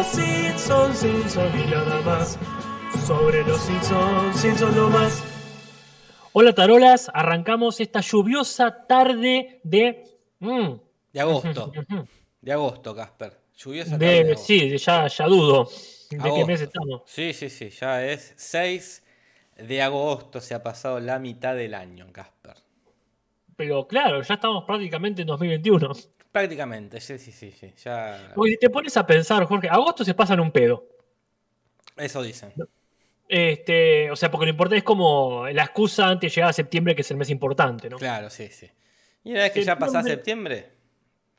los Simpsons, Simpsons y nada más. Sobre los Simpsons, Simpsons no más. Hola tarolas, arrancamos esta lluviosa tarde de... mm, De agosto. De agosto, Casper. Lluviosa tarde de- de agosto. sí, ya, ya dudo de qué mes estamos. Sí, sí, sí. Ya es 6 de agosto. Se ha pasado la mitad del año, Casper. Pero claro, ya estamos prácticamente en 2021. Prácticamente, sí, sí, sí. sí. Ya... Porque si te pones a pensar, Jorge, agosto se pasa en un pedo. Eso dicen. Este, o sea, porque lo importante es como la excusa antes de llegar a septiembre, que es el mes importante, ¿no? Claro, sí, sí. Y una vez que ya pasás Septiembre.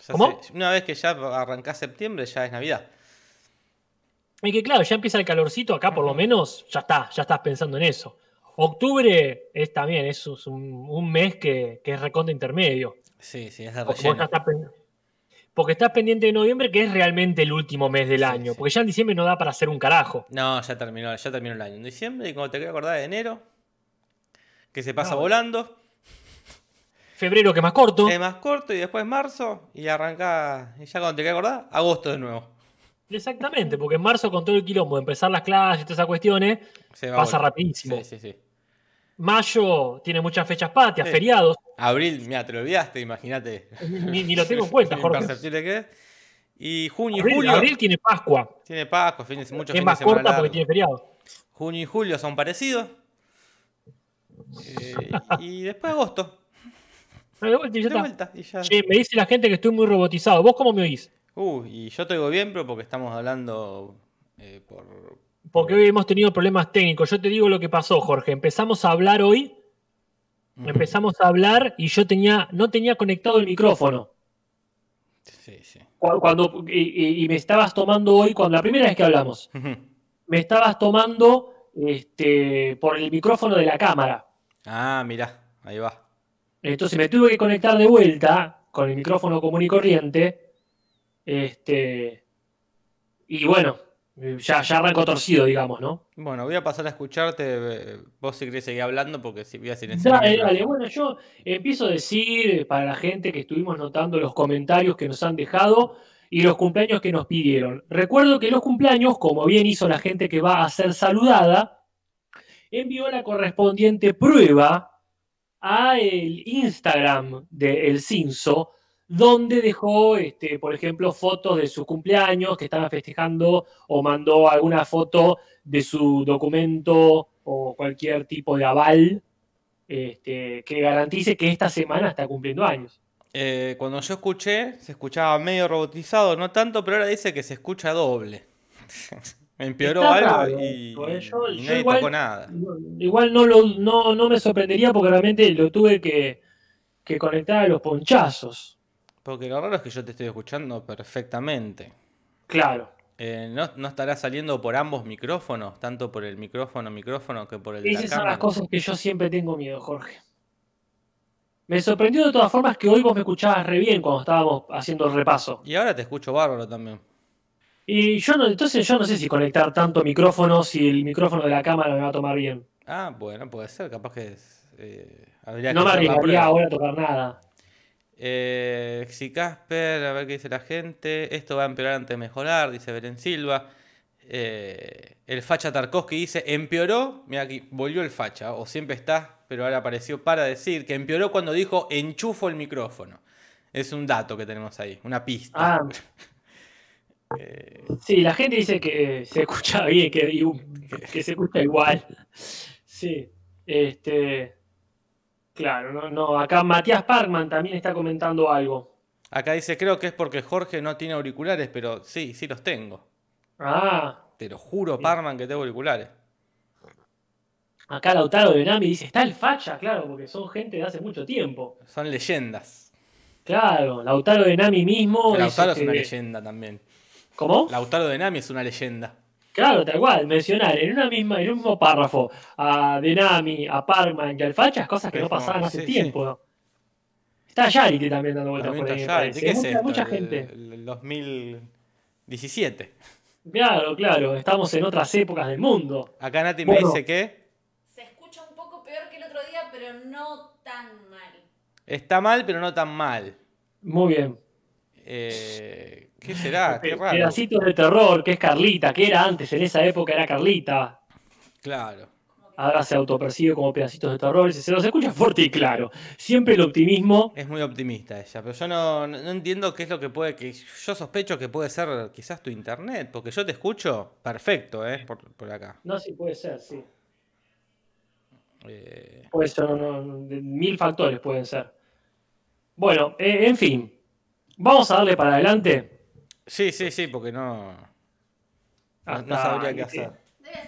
ya ¿Cómo? una vez que ya arrancás septiembre, ya es Navidad. Y que claro, ya empieza el calorcito acá por lo menos, ya está, ya estás pensando en eso. Octubre es también, es un, un mes que, que es recontra intermedio. Sí, sí, es de Porque, vos ya relleno. estás porque estás pendiente de noviembre, que es realmente el último mes del Sí, año. sí. Porque ya en diciembre no da para hacer un carajo. No, ya terminó, ya terminó el año. En diciembre, y cuando te quieres acordar de enero, que se pasa volando, Febrero que es más corto. es más corto, y después marzo, y arranca, y ya cuando te quieres acordar, agosto de nuevo. Exactamente, porque en marzo con todo el quilombo de empezar las clases y todas esas cuestiones, Se pasa rapidísimo. Sí, sí, sí. Mayo tiene muchas fechas patrias, Sí. feriados. Abril, mira, te lo olvidaste, imagínate. Ni, ni lo tengo en cuenta, Jorge. que es. Y junio y julio abril tiene Pascua, tiene Pascua, fines, muchos es fines más corta porque tiene feriado. Junio y julio son parecidos. Eh, y después agosto. Ah, de vuelta y ya De está. vuelta. Y ya. Che, me dice la gente que estoy muy robotizado. ¿Vos cómo me oís? Uh, y yo te digo bien, pero porque estamos hablando eh, por. Porque hoy hemos tenido problemas técnicos. Yo te digo lo que pasó, Jorge. Empezamos a hablar hoy. Empezamos a hablar y yo tenía, no tenía conectado el micrófono. Sí, sí. Cu- Cuando, y, y- y me estabas tomando hoy, cuando la primera vez que hablamos, me estabas tomando este, por el micrófono de la cámara. Ah, mirá, ahí va. Entonces me tuve que conectar de vuelta con el micrófono común y corriente. Este, y bueno, ya, ya arrancó torcido, digamos, ¿no? Bueno, voy a pasar a escucharte. eh, Vos si querés seguir hablando, porque si voy a silenciar. Dale, dale. Bueno, yo empiezo a decir eh, para la gente que estuvimos notando los comentarios que nos han dejado y los cumpleaños que nos pidieron. Recuerdo que los cumpleaños, como bien hizo la gente que va a ser saludada, envió la correspondiente prueba a el Instagram de El Cinso, donde dejó, este, por ejemplo, fotos de sus cumpleaños que estaban festejando o mandó alguna foto de su documento o cualquier tipo de aval este, que garantice que esta semana está cumpliendo años. Eh, cuando yo escuché, se escuchaba medio robotizado, no tanto, pero ahora dice que se escucha doble. Empeoró Está algo raro, y, yo- y yo nadie igual- tocó nada. Igual no, lo, no, no me sorprendería porque realmente lo tuve que, que conectar a los ponchazos. Porque lo raro es que yo te estoy escuchando perfectamente. Claro. Eh, ¿no, no estará saliendo por ambos micrófonos? Tanto por el micrófono, micrófono que por el de la Esas son cámara. las cosas que yo siempre tengo miedo, Jorge. Me sorprendió de todas formas que hoy vos me escuchabas re bien cuando estábamos haciendo el repaso. Y ahora te escucho bárbaro también. Y yo no, entonces yo no sé si conectar tanto micrófono si el micrófono de la cámara me va a tomar bien. Ah, bueno, puede ser, capaz que es, eh, habría No que me arriesgaría ahora a tocar nada. Eh, si Casper, a ver qué dice la gente. Esto va a empeorar antes de mejorar, dice Beren Silva. Eh, el facha Tarkovsky dice, empeoró, mira aquí, volvió el facha, o siempre está, pero ahora apareció para decir que empeoró cuando dijo enchufo el micrófono. Es un dato que tenemos ahí, una pista. Ah, Eh, sí, la gente dice que se escucha bien, que, que se escucha igual. Sí, este. Claro, no, no. Acá Matías Parkman también está comentando algo. acá dice, creo que es porque Jorge no tiene auriculares, pero sí, sí los tengo. Ah, Te lo juro, Parman, que tengo auriculares. acá Lautaro de Nami dice, está el facha, claro, porque son gente de hace mucho tiempo. Son leyendas. Claro, Lautaro de Nami mismo. Lautaro es una leyenda también. ¿Cómo? Lautaro de Nami es una leyenda. Claro, tal cual, mencionar en una misma, en un mismo párrafo a Denami, a Parkman y al Facha, cosas que no pasaban hace sí, sí. tiempo. Está Yarity también dando vueltas por ahí. Yarity. ¿Qué es mucha, esto? mucha gente. El, el 2017. Claro, claro, estamos en otras épocas del mundo. Acá Nati Bueno. me dice que Se escucha un poco peor que el otro día, pero no tan mal. está mal, pero no tan mal. Muy bien. Eh, ¿Qué será? Qué raro. Pedacitos de terror, que es Carlita, que era antes, en esa época era Carlita. Claro. Ahora se autopercibe como pedacitos de terror, se los escucha fuerte y claro. Siempre el optimismo. Es muy optimista ella, pero yo no, entiendo qué es lo que puede. que Yo sospecho que puede ser quizás tu internet, porque yo te escucho perfecto, ¿eh? Por, por acá. No, sí puede ser, sí. Eh, Puede ser, no, no, de- mil factores pueden ser. Bueno, eh, en fin. Vamos a darle para adelante. Sí, sí, sí, porque no. No, sabría qué hacer.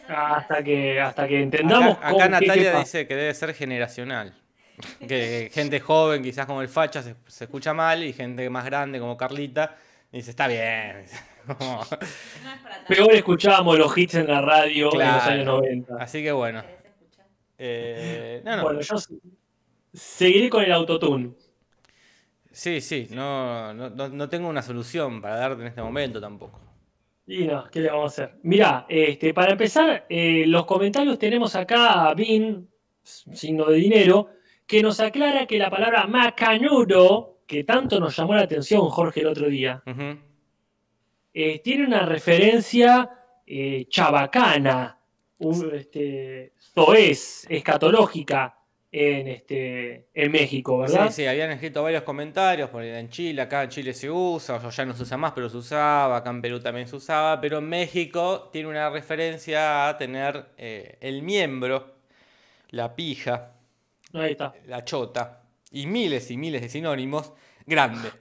Hasta que, hasta que entendamos Acá, cómo- acá qué- qué Natalia dice que debe ser generacional. Que gente joven, quizás como el Facha, se, se escucha mal, y gente más grande como Carlita, dice, está bien. Como- No es para tanto. Peor escuchábamos los hits en la radio en los Claro. años 90. Así que bueno. Eh, no, no. Bueno, yo se- seguiré con el autotune. Sí, sí, no, no, no- tengo una solución para darte en este momento tampoco. Y no, ¿qué le vamos a hacer? Mirá, este, para empezar, eh, los comentarios tenemos acá a Bin, signo de dinero, que nos aclara que la palabra macanudo, que tanto nos llamó la atención Jorge el otro día, eh, tiene una referencia eh, chabacana, un, este, zoez, escatológica en, este, en México, ¿verdad? Sí, sí, habían escrito varios comentarios, porque en Chile, acá en Chile se usa, o ya no se usa más, pero se usaba, acá en Perú también se usaba, pero en México tiene una referencia a tener eh, el miembro, la pija, Ahí está. la chota, y miles y miles de sinónimos, grande,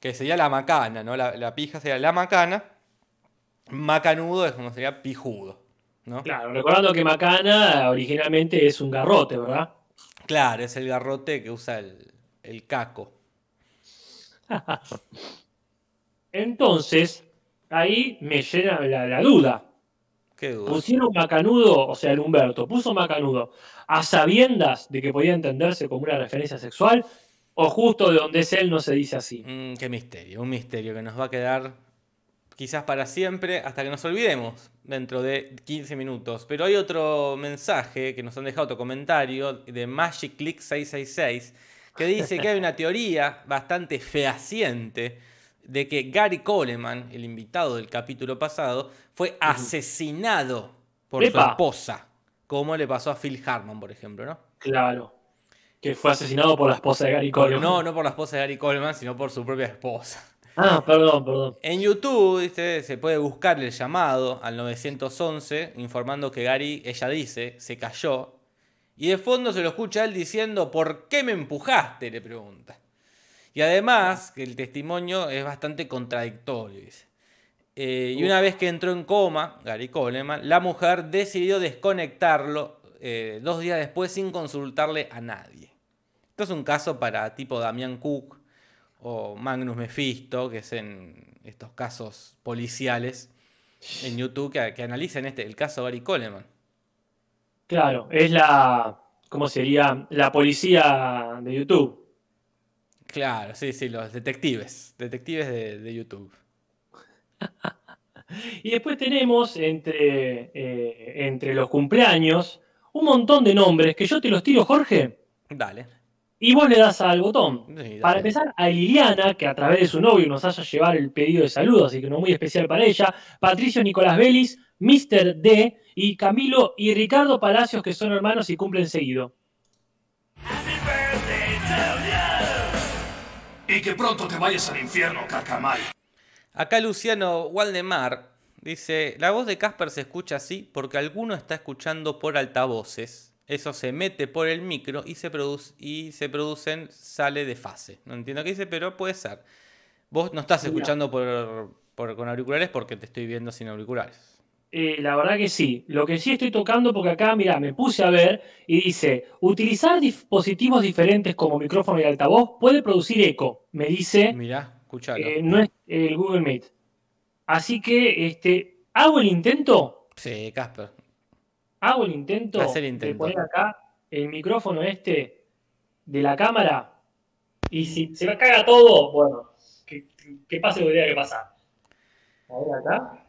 que sería la macana, ¿no? La, la pija sería la macana, macanudo es como sería pijudo, ¿no? Claro, recordando que macana originalmente es un garrote, ¿verdad? Claro, es el garrote que usa el, el caco. Entonces, ahí me llena la, la duda. Qué duda. Pusieron macanudo, o sea, el Humberto puso macanudo a sabiendas de que podía entenderse como una referencia sexual, o justo de donde es él no se dice así. Mm, qué misterio, un misterio que nos va a quedar quizás para siempre hasta que nos olvidemos dentro de 15 minutos. Pero hay otro mensaje que nos han dejado, otro comentario de Magic Click 666 que dice que hay una teoría bastante fehaciente de que Gary Coleman, el invitado del capítulo pasado, fue asesinado por su esposa, como le pasó a Phil Hartman, por ejemplo, ¿no? Claro. Que fue asesinado por la esposa de Gary Coleman. No, no por la esposa de Gary Coleman, sino por su propia esposa. Ah, perdón, perdón. En YouTube ¿viste? se puede buscar el llamado al 911 informando que Gary, ella dice, se cayó. Y de fondo se lo escucha él diciendo, ¿por qué me empujaste? le pregunta. Y además que el testimonio es bastante contradictorio. dice. Eh, y una vez que entró en coma, Gary Coleman, la mujer decidió desconectarlo eh, dos días después sin consultarle a nadie. Esto es un caso para tipo Damián Cook o Magnus Mephisto, que es en estos casos policiales en YouTube que, que analicen este, el caso Gary Coleman. Claro, es la. ¿Cómo sería? La policía de YouTube. Claro, sí, sí, los detectives, detectives de, de YouTube. Y después tenemos entre, eh, entre los cumpleaños un montón de nombres que yo te los tiro, Jorge, Dale. Y vos le das al botón. Sí. Para empezar, a Liliana, que a través de su novio nos haya llevar el pedido de saludo, así que uno muy especial para ella. Patricio Nicolás Vélez, Mr. D y Camilo y Ricardo Palacios, que son hermanos y cumplen seguido. Y que pronto te vayas al infierno, Cacamay. Acá Luciano Waldemar dice, la voz de Casper se escucha así porque alguno está escuchando por altavoces. Eso se mete por el micro y se, produce, y se producen, sale de fase. No entiendo qué dice, pero puede ser. Vos no estás escuchando por, por- con auriculares porque te estoy viendo sin auriculares. Eh, la verdad que sí. Lo que sí estoy tocando, porque acá, mira, me puse a ver y dice, utilizar dispositivos diferentes como micrófono y altavoz puede producir eco, me dice, Mirá, escuchalo. eh, no es el Google Meet. Así que, este, hago el intento, Sí, Casper. Hago el intento, de poner acá el micrófono este de la cámara y si se me caga todo, bueno, que, que pase lo que tenga que pasar. A ver acá.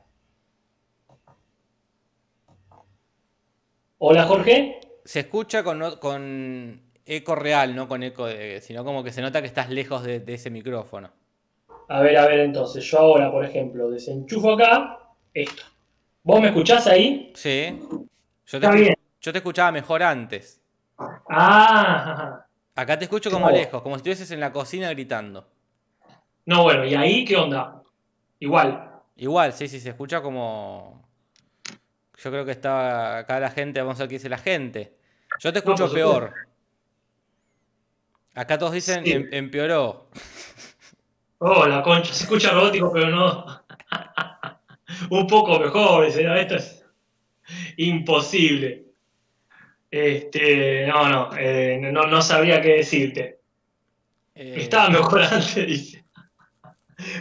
Hola Jorge. Se escucha con, con eco real, no con eco de... sino como que se nota que estás lejos de, de ese micrófono. A ver, a ver, entonces, yo ahora, por ejemplo, desenchufo acá esto. ¿Vos me escuchás ahí? Sí. Yo te, Está bien. yo te escuchaba mejor antes. Ah, Acá te escucho como lejos, como si estuvieses en la cocina gritando. no, bueno, ¿y ahí qué onda? Igual. Igual, sí, sí, se escucha como. Yo creo que estaba acá la gente, vamos a ver qué dice la gente. Yo te escucho peor. Acá todos dicen Sí. em- empeoró. Oh, la concha, se escucha robótico, pero no. Un poco mejor, dice, esto es imposible. Este, no, no, eh, no, no sabría qué decirte. Eh, Estaba mejor antes, dice.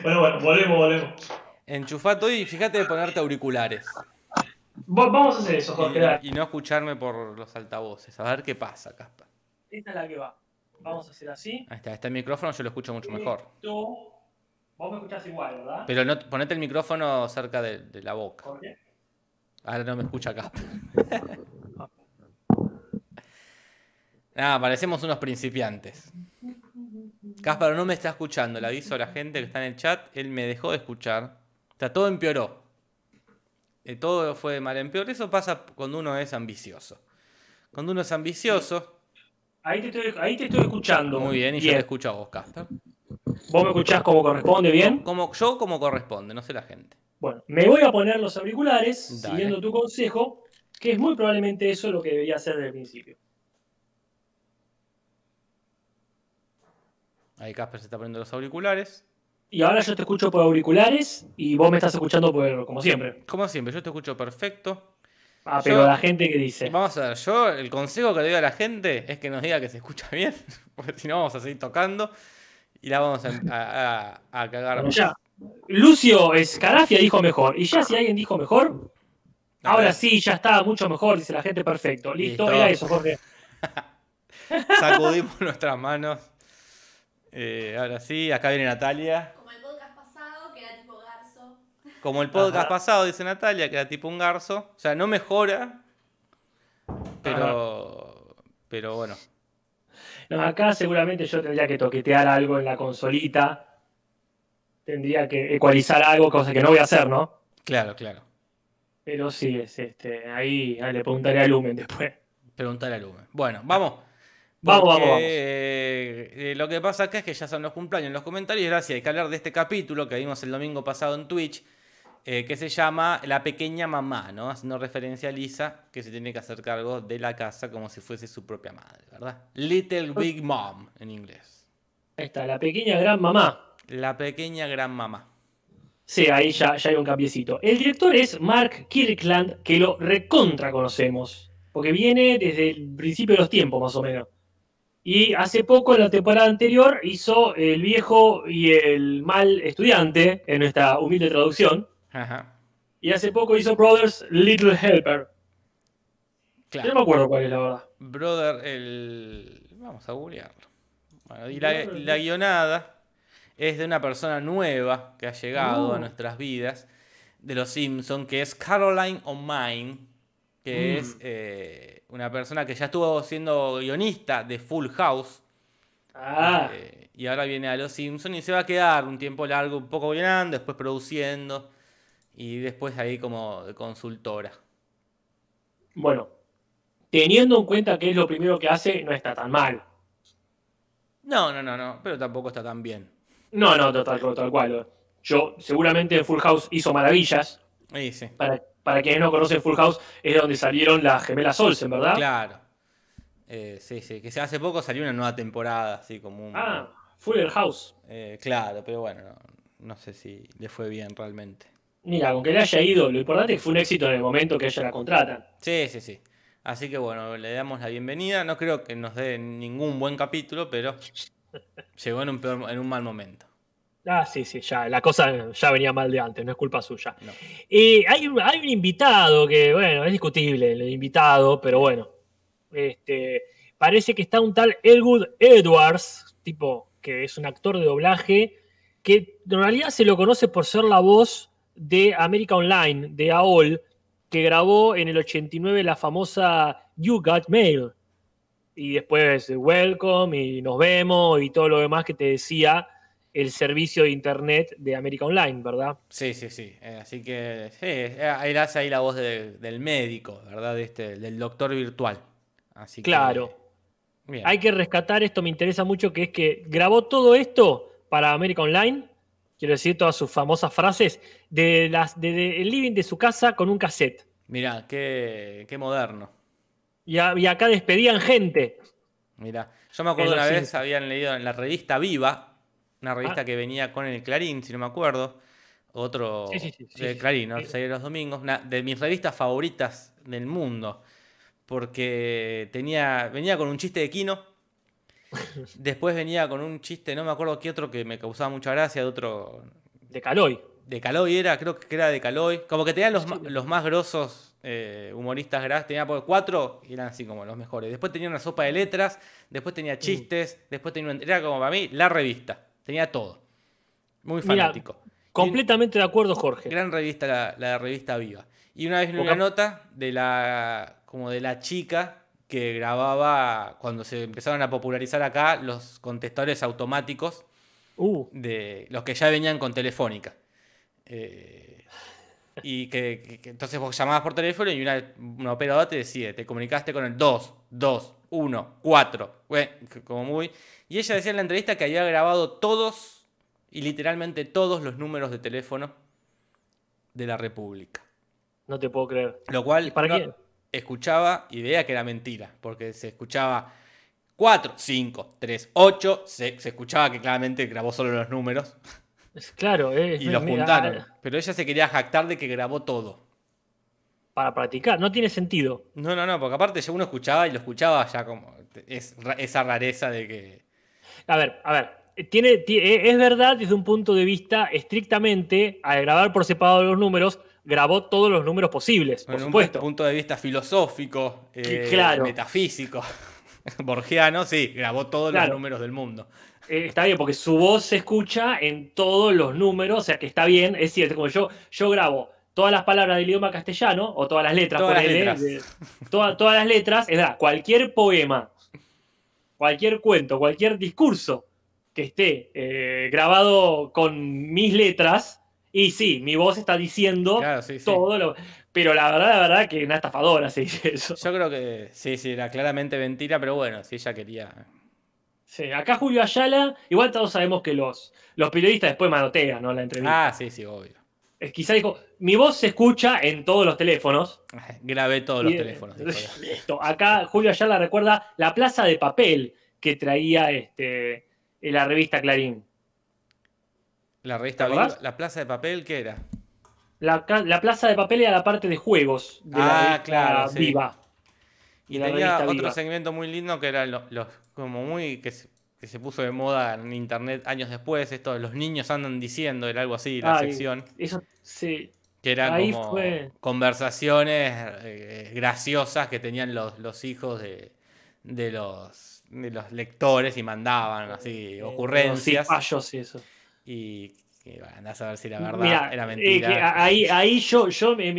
Bueno, bueno, volvemos, volvemos. Enchufá todo y fíjate de ponerte auriculares. Va- Vamos a hacer eso, Jorge. Y, y no escucharme por los altavoces. A ver qué pasa, Casper. Esta es la que va. Vamos a hacer así. Ahí está, este micrófono yo lo escucho mucho mejor. Esto- Vos me escuchás igual, ¿verdad? Pero no, ponete el micrófono cerca de, de la boca. Jorge. Ahora no me escucha Casper. Nada, parecemos unos principiantes. Casper no me está escuchando, le aviso a la gente que está en el chat, él me dejó de escuchar. O sea, todo empeoró. Eh, todo fue de mal en peor. Eso pasa cuando uno es ambicioso. Cuando uno es ambicioso, Ahí te estoy, ahí te estoy escuchando. muy bien, y yo te escucho a vos, Casper. ¿Vos me escuchás como corresponde bien? Como, yo como corresponde, no sé la gente. Bueno, me voy a poner los auriculares, Dale. siguiendo tu consejo, que es muy probablemente eso lo que debería hacer desde el principio. Ahí Casper se está poniendo los auriculares. Y ahora yo te escucho por auriculares y vos me estás escuchando por, como siempre. Como siempre, yo te escucho perfecto. Ah, pero Yo- la gente que dice. Vamos a ver, yo el consejo que le doy a la gente es que nos diga que se escucha bien, porque si no vamos a seguir tocando y la vamos a, a- a- a cagar. Bueno, ya. Lucio Escarafia dijo mejor. Y ya si alguien dijo mejor, ahora sí, ya está mucho mejor, dice la gente, perfecto. Listo, Listo. era eso, Jorge. Sacudimos nuestras manos. Eh, ahora sí, acá viene Natalia. Como el podcast pasado, que era tipo garzo. Como el podcast Ajá. pasado, dice Natalia, que era tipo un garzo. O sea, no mejora, pero, pero bueno. No, acá seguramente yo tendría que toquetear algo en la consolita. Tendría que ecualizar algo, cosa que no voy a hacer, ¿no? Claro, claro. Pero sí, es este. Ahí, ahí le preguntaré a Lumen después. Preguntar al Lumen. Bueno, vamos. Vamos, Porque, vamos, vamos. eh, eh, lo que pasa acá es que ya son los cumpleaños en los comentarios. sí hay que hablar de este capítulo que vimos el domingo pasado en Twitch. eh, que se llama La pequeña mamá, ¿no? Haciendo referencia a Lisa, que se tiene que hacer cargo de la casa como si fuese su propia madre, ¿verdad? Little Big Mom en inglés. Ahí está, la pequeña gran mamá. La pequeña gran mamá. Sí, ahí ya, ya hay un cambiecito. El director es Mark Kirkland, que lo recontra conocemos. Porque viene desde el principio de los tiempos, más o menos. Y hace poco, en la temporada anterior, hizo El viejo y el mal estudiante, en nuestra humilde traducción. Ajá. Y hace poco hizo Brothers Little Helper. Yo no me Claro. acuerdo cuál es la verdad. Brother, el. Vamos a googlearlo. Bueno, y la guionada es de una persona nueva que ha llegado a Oh. nuestras vidas de los Simpsons, que es Caroline O'Mine, que Mm. es eh, una persona que ya estuvo siendo guionista de Full House. Ah, eh, y ahora viene a los Simpsons y se va a quedar un tiempo largo, un poco guionando, después produciendo y después ahí como de consultora. bueno. Teniendo en cuenta que es lo primero que hace, no está tan mal. No, no, no, no, pero tampoco está tan bien. No, no, total, tal cual. Yo, seguramente en Full House hizo maravillas. Ahí sí. Para, para quienes no conocen Full House, es de donde salieron las gemelas Olsen, ¿verdad? Claro. Eh, sí, sí, que hace poco salió una nueva temporada, así como un... Ah, Fuller House. eh, claro, pero bueno, no, no sé si le fue bien realmente. Mira, con que le haya ido, lo importante es que fue un éxito en el momento que ella la contratan. Sí, sí, sí. Así que bueno, le damos la bienvenida. No creo que nos dé ningún buen capítulo, pero llegó en un, peor- en un mal momento. Ah, sí, sí, ya, la cosa ya venía mal de antes, no es culpa suya. No. Hay un invitado que, bueno, es discutible el invitado, pero bueno. Este, parece que está un tal Elwood Edwards, tipo que es un actor de doblaje, que en realidad se lo conoce por ser la voz de América Online, de AOL, que grabó en el 89 la famosa You Got Mail. Y después Welcome y Nos vemos y todo lo demás que te decía el servicio de internet de América Online, ¿verdad? Sí, sí, sí. Eh, así que sí, eh, él hace ahí la voz de- del médico, ¿verdad? De este, del doctor virtual. Así que, Claro. bien. Hay que rescatar esto, me interesa mucho, que es que grabó todo esto para América Online, quiero decir todas sus famosas frases, de las de, de- el living de su casa con un cassette. Mirá, qué, qué moderno. Y, a- y acá despedían gente. Mirá, yo me acuerdo una vez, habían leído en la revista Viva, una revista Ah. que venía con el Clarín, si no me acuerdo, otro Sí, sí, de Clarín, ¿no? los domingos, una de mis revistas favoritas del mundo, porque tenía, venía con un chiste de Kino, después venía con un chiste, no me acuerdo qué otro que me causaba mucha gracia, de otro, De Caloy. de Caloy era, creo que era de Caloy. Como que tenían los, los más grosos eh, humoristas gras. Tenía por- cuatro y eran así como los mejores. Después tenía una sopa de letras, después Mm. tenía chistes, después tenía una- Era como para mí la revista. Tenía todo. Muy fanático. Completamente de acuerdo, Jorge. Gran revista, la, la revista Viva. Y una vez vi una nota de la, como de la chica que grababa, cuando se empezaron a popularizar acá, los contestadores automáticos Uh, de los que ya venían con Telefónica. Eh, y que, que- que entonces vos llamabas por teléfono y una, una operadora te decía, te comunicaste con el 2, 2, 1, 4, bueno, como muy... Y ella decía en la entrevista que había grabado todos, y literalmente todos los números de teléfono de la República. no te puedo creer. Lo cual ¿Y para qué? escuchaba y veía que era mentira, porque se escuchaba 4, 5, 3, 8, se, se escuchaba que claramente grabó solo los números claro, eh, y los mira, juntaron. Pero ella se quería jactar de que grabó todo. Para practicar, no tiene sentido. No, no, no, porque aparte ya uno escuchaba y lo escuchaba ya como es, esa rareza de que... A ver, a ver. Tiene, ti- eh, es verdad desde un punto de vista estrictamente, al grabar por separado los números, grabó todos los números posibles, por En un supuesto. punto de vista filosófico, eh, claro. metafísico, borgiano, sí, grabó todos Claro. los números del mundo. Eh, está bien, porque su voz se escucha en todos los números, o sea que está bien, es cierto, como yo, yo grabo todas las palabras del idioma castellano, o todas las letras, Todas las ponele, letras. de- toda- todas las letras, es verdad, cualquier poema, cualquier cuento, cualquier discurso que esté eh, grabado con mis letras, y sí, mi voz está diciendo Claro, sí, sí. todo lo... Pero la verdad, la verdad que una estafadora se dice eso. Yo creo que sí, sí, era claramente mentira, pero bueno, si ella quería... Sí, acá Julio Ayala, igual todos sabemos que los, los periodistas después manotean, ¿no? La entrevista. Ah, sí, sí, obvio. Es quizá dijo, mi voz se escucha en todos los teléfonos. Grabé todos los Y, eh, teléfonos. Listo. Acá Julio Ayala recuerda la plaza de papel que traía este, en la revista Clarín. La revista la plaza de papel, ¿qué era? La, la plaza de papel era la parte de juegos de la Ah, revista claro, sí. Viva. Y tenía otro Viva. segmento muy lindo que era lo- los, como muy que se, que se puso de moda en internet años después, esto los niños andan diciendo, era algo así, la Ay, sección, Eso, sí. que eran ahí como fue. conversaciones eh, graciosas que tenían los, los hijos de, de los de los lectores y mandaban así ocurrencias Sí, payos y eso. y que andás a ver si la verdad Mira, era eh, mentira. ahí, ahí yo, yo me-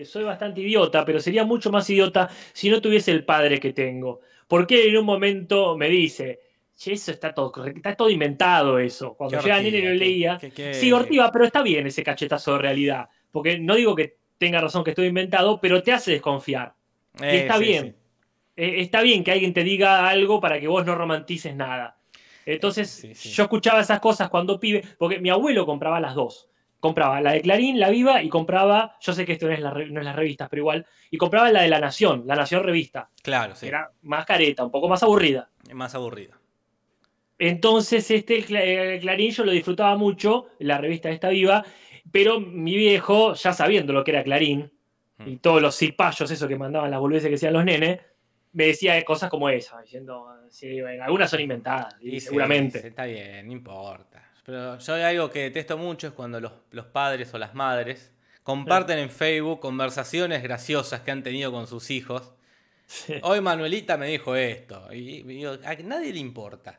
eh, soy bastante idiota, pero sería mucho más idiota si no tuviese el padre que tengo. Porque en un momento me dice, che, eso está todo, correcto, está todo inventado eso. Cuando yo era nene lo leía. Sí, Ortiva, pero está bien ese cachetazo de realidad. Porque no digo que tenga razón que estoy inventado, pero te hace desconfiar. Y Eh, está sí, bien. sí. Está bien que alguien te diga algo para que vos no romantices nada. Entonces, Sí, sí. yo escuchaba esas cosas cuando pibe, porque mi abuelo compraba las dos. Compraba la de Clarín, la Viva, y compraba, yo sé que esto no es, la no es las revistas, pero igual, y compraba la de La Nación, La Nación Revista, Claro, sí. era más careta, un poco más aburrida. Más aburrido. Entonces, este el el Clarín yo lo disfrutaba mucho, la revista esta Viva, pero mi viejo, ya sabiendo lo que era Clarín, y Mm. todos los cipayos, eso que mandaban las boludeces que decían los nenes, me decía cosas como esa, diciendo, sí, bueno, algunas son inventadas, y Y sí, seguramente. sí, está bien, no importa. Pero yo hay algo que detesto mucho es cuando los, los padres o las madres comparten en Facebook conversaciones graciosas que han tenido con sus hijos. Hoy Manuelita me dijo esto. Y, y digo, a nadie le importa.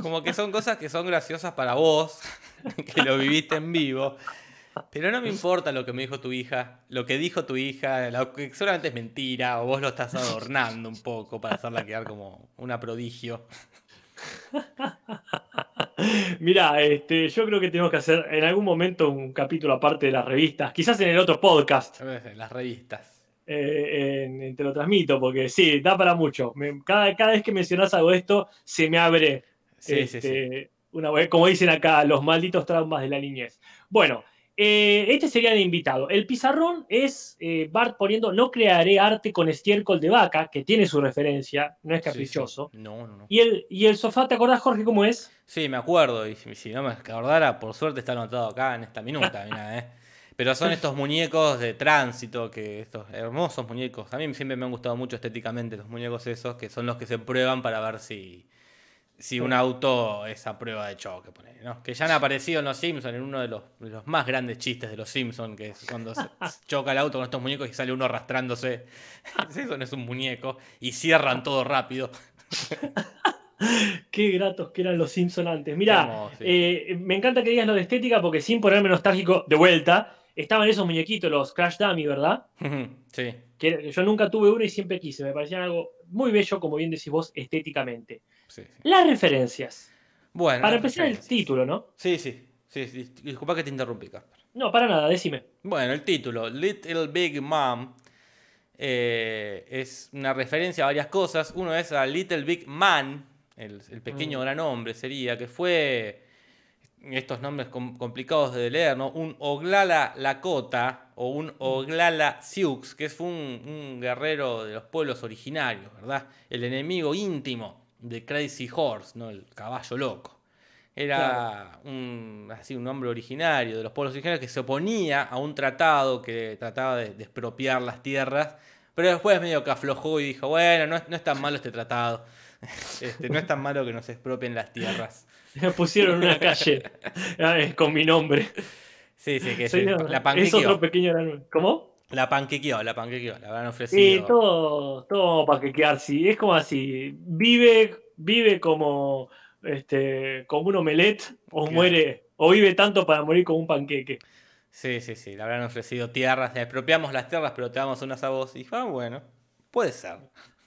Como que son cosas que son graciosas para vos, que lo viviste en vivo. Pero no me importa lo que me dijo tu hija, lo que dijo tu hija, lo que solamente es mentira, o vos lo estás adornando un poco para hacerla quedar como una prodigio. Mira, este, yo creo que tenemos que hacer en algún momento un capítulo aparte de las revistas, quizás en el otro podcast. Las revistas. eh, te lo transmito, porque sí, da para mucho. Me- cada, cada vez que mencionas algo de esto, se me abre Sí, sí, sí. este, una como dicen acá, los malditos traumas de la niñez. Bueno, eh, este sería el invitado. El pizarrón es eh, Bart poniendo, no crearé arte con estiércol de vaca, que tiene su referencia, no es Sí, sí. caprichoso. No, no, no. Y, el, y el sofá, ¿te acordás, Jorge, cómo es? Sí, me acuerdo. Y si, si no me acordara, por suerte está anotado acá en esta minuta. mirá, ¿eh? Pero son estos muñecos de tránsito, que estos hermosos muñecos. A mí siempre me han gustado mucho estéticamente los muñecos esos, que son los que se prueban para ver si, si un auto es a prueba de choque. ponele, ¿no? Que ya han aparecido en Los Simpsons, en uno de los, de los más grandes chistes de Los Simpsons, que es cuando se- choca el auto con estos muñecos y sale uno arrastrándose. Eso no es un muñeco. Y cierran todo rápido. Qué gratos que eran los Simpson antes. Mirá, sí. eh, me encanta que digas lo de estética porque sin ponerme nostálgico, de vuelta, estaban esos muñequitos, los Crash Dummy, ¿verdad? sí. Que yo nunca tuve uno y siempre quise. Me parecían algo muy bello, como bien decís vos, estéticamente. Sí, sí. Las referencias. Bueno. Para empezar, el título, ¿no? Sí, sí, sí, sí. Disculpa que te interrumpí, Casper. No, para nada, decime. Bueno, el título, Little Big Mom, eh, es una referencia a varias cosas. Uno es a Little Big Man, el, el pequeño Mm. gran hombre sería, que fue, estos nombres com- complicados de leer, ¿no? Un Oglala Lakota o un Oglala Sioux, que fue un, un guerrero de los pueblos originarios, ¿verdad? El enemigo íntimo de Crazy Horse, ¿no? El caballo loco. Era un, así, un hombre originario de los pueblos originarios que se oponía a un tratado que trataba de, de expropiar las tierras, pero después medio que aflojó y dijo, bueno, no es, no es tan malo este tratado, Este, no es tan malo que nos expropien las tierras. Me pusieron una calle eh, con mi nombre. Sí, sí, que se- de- la es otro pequeño ¿Cómo? La panquequeó, la panquequeó, la habrán Sí, ofrecido. todo, todo para que quedar sí. Es como así. Vive, vive como, este, como un omelette, o Claro. muere, o vive tanto para morir como un panqueque. Sí, sí, sí, le habrán ofrecido tierras, le expropiamos las tierras, pero te damos unas a vos. Y ah, bueno, puede ser.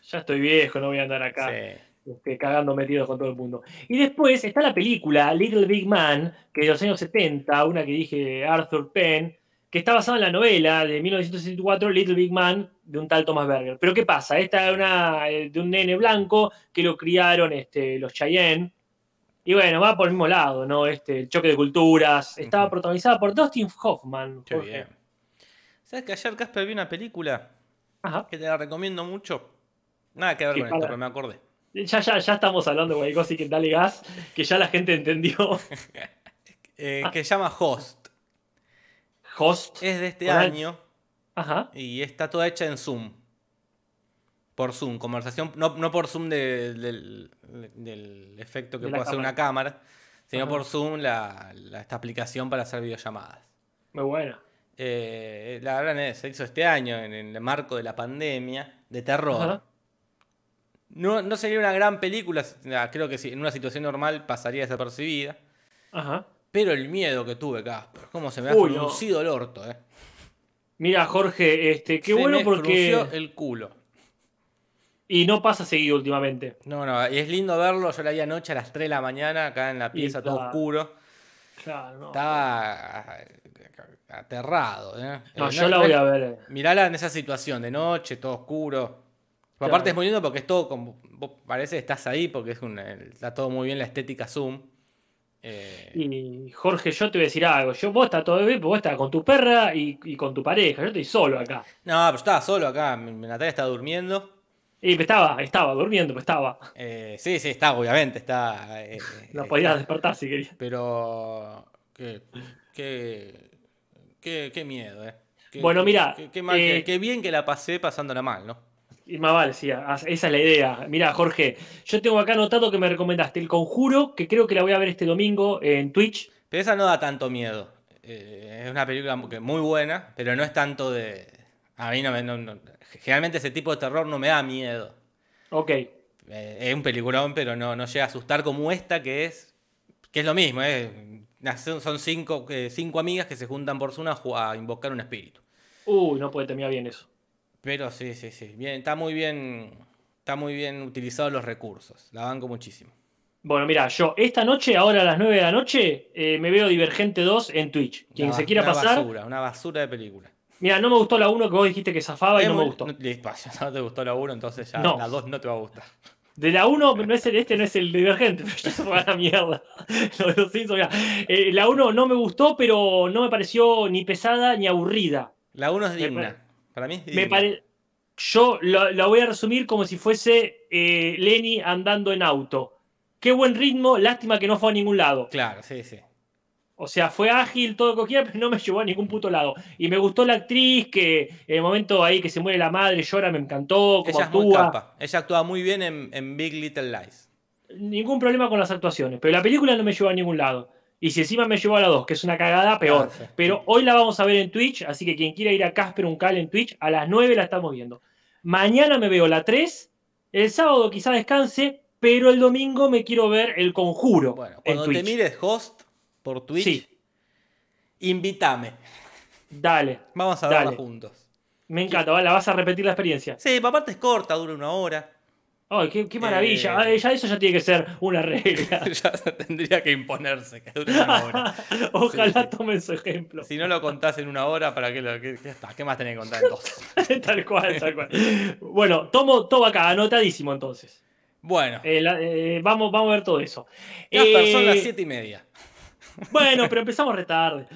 Ya estoy viejo, no voy a andar acá. Sí. este, cagando metidos con todo el mundo. Y después está la película Little Big Man, que de los años 70, una que dije Arthur Penn, que está basada en la novela de 1964, Little Big Man, de un tal Thomas Berger. Pero ¿qué pasa? Esta es una, eh, de un nene blanco que lo criaron este, los Cheyenne. Y bueno, va por el mismo lado, ¿no? Este, el choque de culturas. Estaba protagonizada por Dustin Hoffman. Qué bien. ¿Sabes que ayer Casper vi una película Ajá. que te la recomiendo mucho? Nada que ver Sí, con esto, pero me acordé. Ya, ya, ya estamos hablando de cualquier cosa, así que dale gas, que ya la gente entendió. Eh. Que se llama Host. Host. Es de este año Ajá. y está toda hecha en Zoom. Por Zoom, conversación, no, no por Zoom de- del, del efecto que puede hacer cámara. una cámara, sino Ajá. por Zoom la, la- esta aplicación para hacer videollamadas. Muy buena. Eh, la verdad eh, se hizo este año en el marco de la pandemia, de terror. Ajá. No, no sería una gran película, creo que en una situación normal pasaría desapercibida. Ajá. Pero el miedo que tuve, Casper, cómo se me ha Uy, no. fruncido el orto, eh. Mira, Jorge, este, qué Se bueno me porque. el culo. Y no pasa seguido últimamente. No, no, y es lindo verlo. Yo la vi anoche a las 3 de la mañana, acá en la pieza, todo oscuro. Claro, no. Estaba aterrado, ¿eh? No, Eh, yo la voy a ver. eh. Mirala en esa situación de noche, todo oscuro. Claro. Aparte es muy lindo porque es todo como. vos parece que estás ahí porque es un, está todo muy bien la estética Zoom. Eh, Y Jorge, yo te voy a decir algo. Yo, vos estás todo vos estás con tu perra y, y con tu pareja. Yo estoy solo acá. No, pero estaba solo acá. Natalia está durmiendo. Y estaba, estaba durmiendo, pero estaba. Eh, sí, sí, está, obviamente, está. eh, No eh, podías despertar si querías. Pero. Qué, qué, qué, qué miedo, ¿eh? Qué- Bueno, mira, mal qué bien que la pasé pasándola mal, ¿no? Y más vale, sí, as- esa es la idea. Mira, Jorge, yo tengo acá anotado que me recomendaste El Conjuro, que creo que la voy a ver este domingo en Twitch. Pero esa no da tanto miedo. Eh, es una película muy buena, pero no es tanto de. A mí no me. no- no- generalmente ese tipo de terror no me da miedo. Ok. Eh, es un peliculón, pero no, no llega a asustar como esta, que es. que es lo mismo, ¿eh? Son cinco, cinco amigas que se juntan por zona a ju- a invocar un espíritu. Uy, no puede terminar bien eso. Pero sí, sí, sí. Bien, está muy bien. Está muy bien utilizados los recursos. La banco muchísimo. Bueno, mira, yo esta noche, ahora a las 9 de la noche, eh, me veo Divergente 2 en Twitch. Quien Una se quiera una pasar. basura, una basura de película. Mira, no me gustó la 1 que vos dijiste que zafaba y no me gustó. no- no te gustó la 1, entonces ya No. la 2 no te va a gustar. De la 1, no es el, este no es el Divergente, pero ya se fue a la mierda. Lo Simpsons, mira. Eh, la 1 no me gustó, pero no me pareció ni pesada ni aburrida. La 1 es digna. Para mí es digna. Me pare... Yo lo- la voy a resumir como si fuese eh, Lenny andando en auto. Qué buen ritmo, lástima que no fue a ningún lado. Claro, sí, sí. O sea, fue ágil, todo lo que quiera, pero no me llevó a ningún puto lado. Y me gustó la actriz, que en el momento ahí que se muere la madre llora, me encantó, cómo Ella es muy actúa. capa. Ella actúa muy bien en, en Big Little Lies. Ningún problema con las actuaciones, pero la película no me llevó a ningún lado. Y si encima me llevó a la 2, que es una cagada, peor. Ah. Pero hoy la vamos a ver en Twitch, así que quien quiera ir a Casper Uncal en Twitch, a las 9 la estamos viendo. Mañana me veo la 3, el sábado quizá descanse, pero el domingo me quiero ver El Conjuro Bueno, en cuando te mires host por Twitch, Sí. invítame. Dale, Vamos a verla juntos. me encanta, la vas a repetir la experiencia. Sí, aparte es corta, dura una hora. Ay, qué, qué maravilla. Eh. Ay, ya eso ya tiene que ser una regla. ya tendría que imponerse, que dure una hora. Ojalá Sí, tomen su ejemplo. Si no lo contás en una hora, ¿para qué lo qué, qué más tenés que contar entonces? tal cual, tal cual. Bueno, tomo todo acá, anotadísimo entonces. Bueno, Eh, la- eh, vamos, vamos a ver todo eso. Son las siete y media. Bueno, pero empezamos retarde.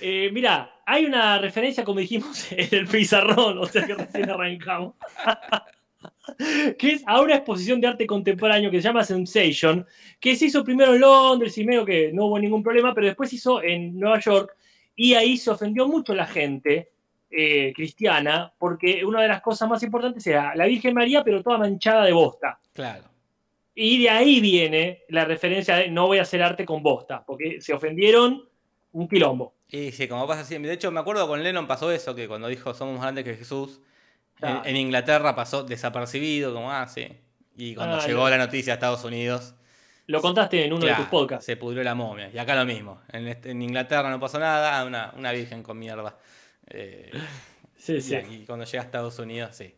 Eh, mira, hay una referencia, como dijimos, en el pizarrón, o sea que recién arrancamos. Que es a una exposición de arte contemporáneo que se llama Sensation, que se hizo primero en Londres y medio que no hubo ningún problema, pero después se hizo en Nueva York y ahí se ofendió mucho la gente eh, cristiana, porque una de las cosas más importantes era la Virgen María, pero toda manchada de bosta. Claro. Y de ahí viene la referencia de no voy a hacer arte con bosta, porque se ofendieron un quilombo. Y sí, como pasa siempre. De hecho, me acuerdo con Lennon pasó eso, que cuando dijo somos más grandes que Jesús, en- Inglaterra pasó desapercibido, como, ah, sí. Y cuando Ah, llegó la noticia a Estados Unidos, Lo contaste en uno claro, de tus podcasts. se pudrió la momia. Y acá lo mismo. En, este- en Inglaterra no pasó nada, ah, una, una virgen con mierda. Eh, Sí, y sí. aquí cuando llega a Estados Unidos, sí.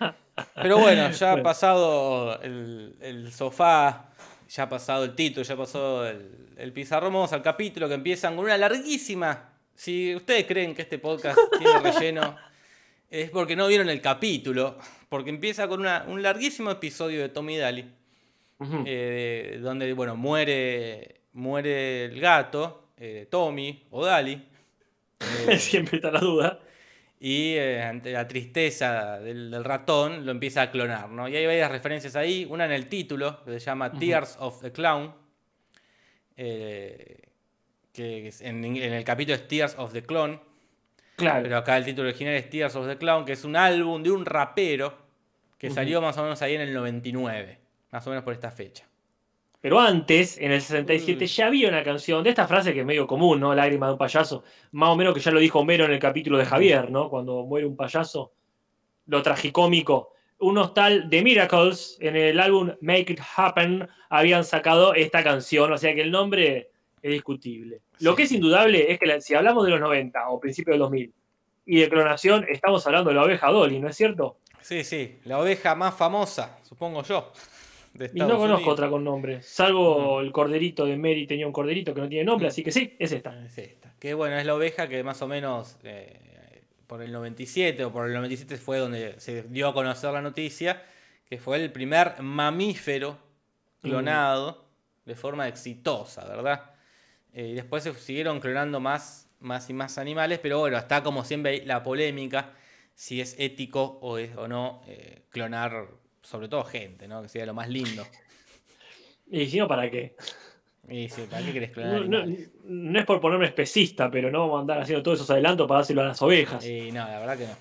Pero bueno, ya ha Bueno. pasado el, el sofá, ya ha pasado el título, ya pasó el, el pizarrón. Vamos al capítulo que empiezan con una larguísima. Si ustedes creen que este podcast tiene relleno, es porque no vieron el capítulo. Porque empieza con una- un larguísimo episodio de Tommy Daly, eh, donde bueno, muere, muere el gato, eh, Tommy o Daly. eh, Siempre está la duda. y ante la tristeza del, del ratón lo empieza a clonar, ¿no? Y hay varias referencias ahí, una en el título, que se llama Tears of the Clown, que es- en, en el capítulo es Tears of the Clone, Claro. pero acá el título original es Tears of the Clown, que es un álbum de un rapero que salió más o menos ahí en el 99, más o menos por esta fecha. Pero antes, en el 67, Mm. ya había una canción de esta frase que es medio común, ¿no? Lágrima de un payaso. Más o menos que ya lo dijo Homero en el capítulo de Javier, ¿no? Cuando muere un payaso. Lo tragicómico. Unos tal The Miracles, en el álbum Make It Happen, habían sacado esta canción. O sea que el nombre es discutible. Lo que es indudable es que la- si hablamos de los 90 o principios del 2000 y de clonación, estamos hablando de la oveja Dolly, ¿no es cierto? Sí, sí, la oveja más famosa, supongo yo. de Y no conozco otra con nombre, salvo el corderito de Mary tenía un corderito que no tiene nombre, así que sí, es esta. Es esta. Que bueno, es la oveja que más o menos eh, por el 97 o por el 97 fue donde se dio a conocer la noticia, que fue el primer mamífero clonado de forma exitosa, ¿verdad? Eh, después se siguieron clonando más, más y más animales, pero bueno, está como siempre la polémica si es ético o, es, o no eh, clonar, sobre todo gente, ¿no? Que sea lo más lindo. Y si no, ¿para qué? Y sí, ¿para qué querés clonar No, no- animales? no es por ponerme especista, pero no vamos a andar haciendo todos esos adelantos para dárselo a las ovejas. Y no, la verdad que no.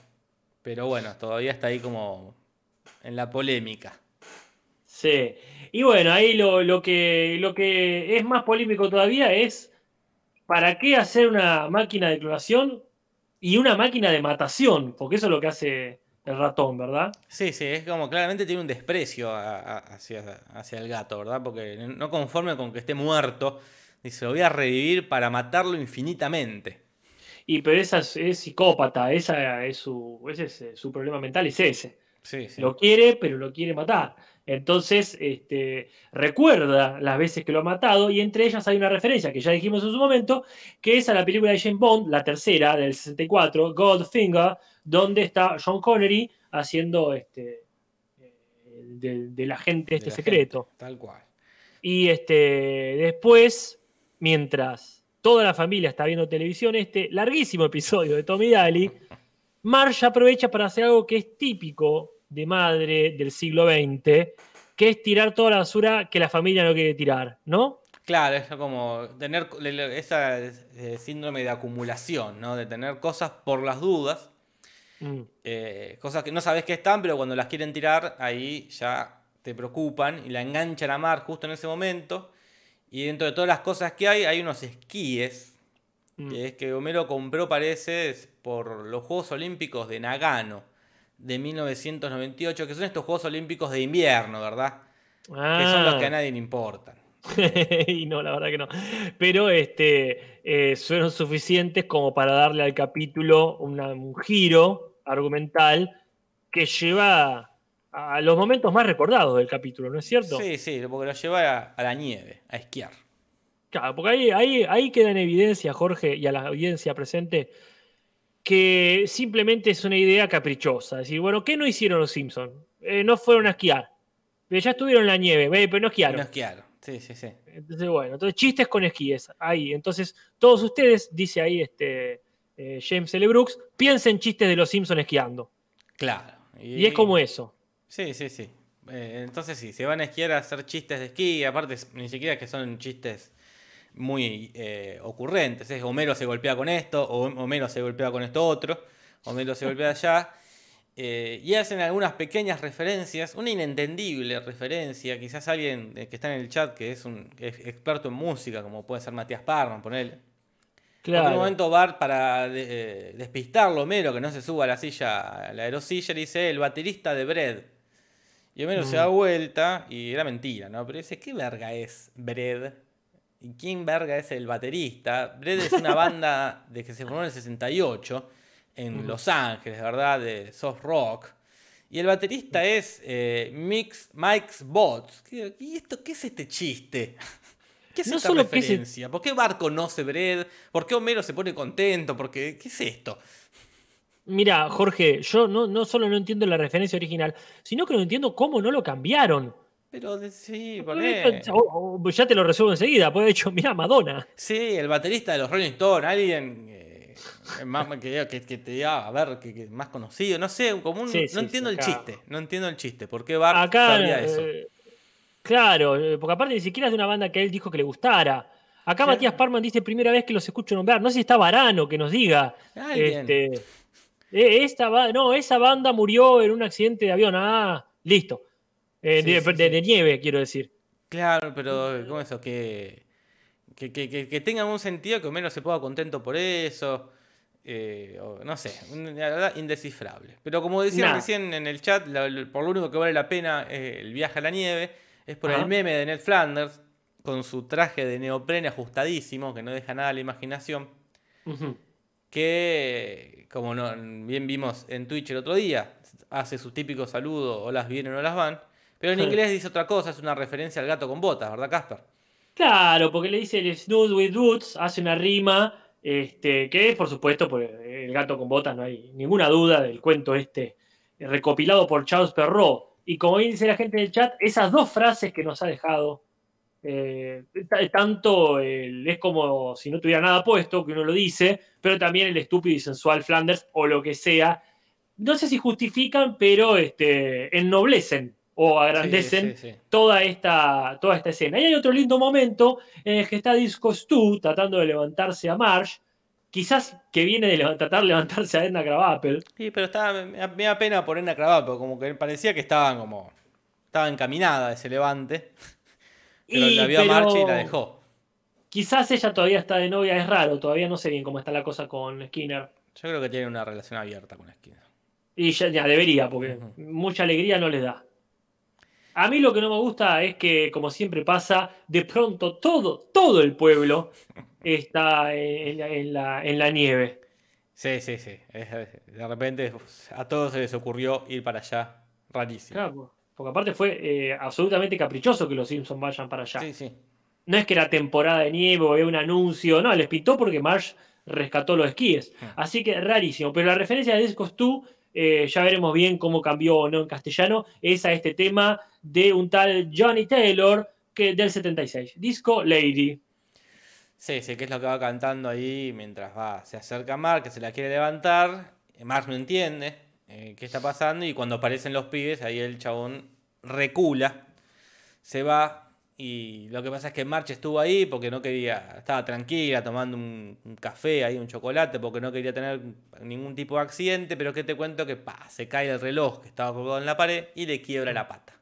Pero bueno, todavía está ahí como en la polémica. Sí. Y bueno, ahí lo, lo que, lo que es más polémico todavía es ¿para qué hacer una máquina de clonación y una máquina de matación? Porque eso es lo que hace el ratón, ¿verdad? Sí, sí, es como claramente tiene un desprecio a- a- hacia, hacia el gato, ¿verdad? Porque no conforme con que esté muerto, dice, lo voy a revivir para matarlo infinitamente. Y pero esa es, es psicópata, esa es su, ese es eh, su problema mental, es ese. Sí, sí. Lo quiere, pero lo quiere matar. Entonces, este, recuerda las veces que lo ha matado y entre ellas hay una referencia que ya dijimos en su momento, que es a la película de James Bond, la tercera del 64, Goldfinger, donde está John Connery haciendo este, del, del agente este De secreto. gente, tal cual. Y este, después, mientras toda la familia está viendo televisión, este larguísimo episodio de Tommy Daly, Marge aprovecha para hacer algo que es típico de madre del siglo XX, que es tirar toda la basura que la familia no quiere tirar, ¿no? Claro, es como tener esa eh, síndrome de acumulación, ¿no? De tener cosas por las dudas, Mm. eh, cosas que no sabes que están, pero cuando las quieren tirar, ahí ya te preocupan y la enganchan a mar justo en ese momento. Y dentro de todas las cosas que hay, hay unos esquíes, Mm. que es que Homero compró, parece, por los Juegos Olímpicos de Nagano de 1998, que son estos Juegos Olímpicos de invierno, ¿verdad? Que son los que a Ah. nadie le importan. y no, la verdad que no. Pero este, eh, fueron suficientes como para darle al capítulo una- un giro argumental que lleva a los momentos más recordados del capítulo, ¿no es cierto? Sí, sí, porque lo lleva a, a la nieve, a esquiar. Claro, porque ahí, ahí, ahí queda en evidencia, Jorge, y a la audiencia presente, que simplemente es una idea caprichosa. Es decir, bueno, ¿qué no hicieron los Simpsons? Eh, no fueron a esquiar. Ya estuvieron en la nieve, pero no esquiaron. no esquiaron. Sí, sí, sí. Entonces, bueno, entonces chistes con esquíes. Ahí. Entonces, todos ustedes, dice ahí este eh, James L. Brooks, piensen chistes de los Simpsons esquiando. Claro. Y es como eso. Sí, sí, sí. Eh, entonces sí, se van a esquiar a hacer chistes de esquí, aparte ni siquiera que son chistes muy eh, ocurrentes. Es Homero se golpea con esto, o Homero se golpea con esto otro, Homero se golpea allá. eh, y hacen algunas pequeñas referencias, una inentendible referencia, quizás alguien eh, que está en el chat que es un es experto en música, como puede ser Matías Parman, ponerle. En un momento Bart, para de- eh, despistarlo, Homero, que no se suba a la silla, a la aerosilla, le dice, el baterista de Bread. Y Homero se Mm. da vuelta, y era mentira, ¿no? Pero dice, ¿qué verga es Bread? ¿Y quién verga es el baterista? Bread es una banda de que se formó en el 68, en. Los Ángeles, ¿verdad? De soft rock. Y el baterista es eh, Mix, Mike's Bots. ¿Qué- ¿Y esto qué es este chiste? ¿Qué es No esta solo que referencia? ¿Por qué Bart conoce Bread? ¿Por qué Homero se pone contento? ¿Por qué? ¿Qué es esto? Mira, Jorge, yo no, no solo no entiendo la referencia original, sino que no entiendo cómo no lo cambiaron. Pero de- sí, poné. esto- o- o- ya te lo resuelvo enseguida. Puede hecho, mira, Madonna. Sí, el baterista de los Rolling Stones, alguien eh, más, que, que- que te diga, a ver, que, que más conocido, no sé, como un- Sí, no sí, entiendo sí, el acá. chiste, no entiendo el chiste, ¿por qué Bart Acá, sabría eso? eh, claro, eh, porque aparte ni siquiera es de una banda que él dijo que le gustara. Acá. Matías Parman dice primera vez que los escucho nombrar. No sé si está Varano que nos diga. Este, esta no, esa banda murió en un accidente de avión. Ah, listo. Eh, Sí, de, sí, de- sí. de nieve, quiero decir. Claro, pero ¿cómo eso? Que, que, que, que, tenga un sentido que Homero se ponga contento por eso. eh, o no sé, la verdad, indescifrable. Pero como decían Nah. recién en el chat, la- por lo único que vale la pena eh, el viaje a la nieve es por Ajá. el meme de Ned Flanders con su traje de neoprene ajustadísimo, que no deja nada a la imaginación. Que, como no, bien vimos en Twitch el otro día, hace su típico saludo, o las vienen o las van, pero en inglés dice otra cosa, es una referencia al gato con botas, ¿verdad, Casper? Claro, porque le dice el Snood with Boots, hace una rima, este, que es, por supuesto, por el gato con botas, no hay ninguna duda del cuento este, recopilado por Charles Perrault. Y como bien dice la gente del chat, esas dos frases que nos ha dejado, eh, ta- tanto el- es como si no tuviera nada puesto, que uno lo dice, pero también el estúpido y sensual Flanders, o lo que sea, no sé si justifican, pero este, ennoblecen o agrandecen Sí, sí, sí. toda esta, toda esta escena. Y hay otro lindo momento en el que está Disco Stu tratando de levantarse a Marsh, quizás que viene de tratar de levantarse a Edna Krabappel. Sí, pero estaba, me, da- pena por Ena Cravato, como que parecía que estaban como, estaba encaminada ese levante, pero Y- la vio a Marche y la dejó. Quizás ella todavía está de novia, es raro, todavía no sé bien cómo está la cosa con Skinner. Yo creo que tiene una relación abierta con esquina. Y ya, ya debería, porque mucha alegría no les da. A mí lo que no me gusta es que, como siempre pasa, de pronto todo, todo el pueblo está en la- en la- en la nieve. Sí, sí, sí. de repente a todos se les ocurrió ir para allá Rarísimo. Claro, porque aparte fue eh, absolutamente caprichoso que los Simpsons vayan para allá. Sí, sí. No es que era temporada de nieve o había un anuncio, no, les pintó porque Marsh rescató los esquíes. Ah. Así que rarísimo. Pero la referencia de Discos 2, eh, ya veremos bien cómo cambió o no en castellano, es a este tema de un tal Johnny Taylor que del 76. Disco Lady. Sí, sí, que es lo que va cantando ahí mientras va, se acerca a Mark, que se la quiere levantar. Mark no entiende eh, qué está pasando y cuando aparecen los pibes, ahí el chabón recula, se va y lo que pasa es que March estuvo ahí porque no quería, estaba tranquila tomando un, un café ahí, un chocolate, porque no quería tener ningún tipo de accidente, pero que te cuento que pa, se cae el reloj que estaba colgado en la pared y le quiebra la pata.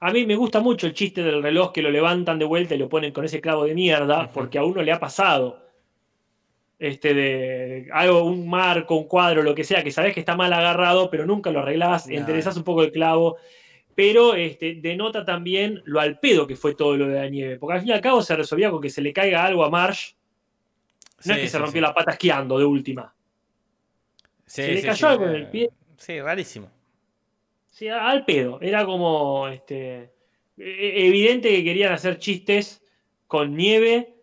A mí me gusta mucho el chiste del reloj que lo levantan de vuelta y lo ponen con ese clavo de mierda, porque a uno le ha pasado. Este de algo, un marco, un cuadro, lo que sea, que sabes que está mal agarrado, pero nunca lo arreglás, Claro. enderezás un poco el clavo. Pero este, denota también lo al pedo que fue todo lo de la nieve. Porque al fin y al cabo se resolvía con que se le caiga algo a Marsh. No es Sí, que se rompió sí. la pata esquiando de última. Se le cayó algo en el pie. Sí, rarísimo. Sí, al pedo. Era como este, e- evidente que querían hacer chistes con nieve,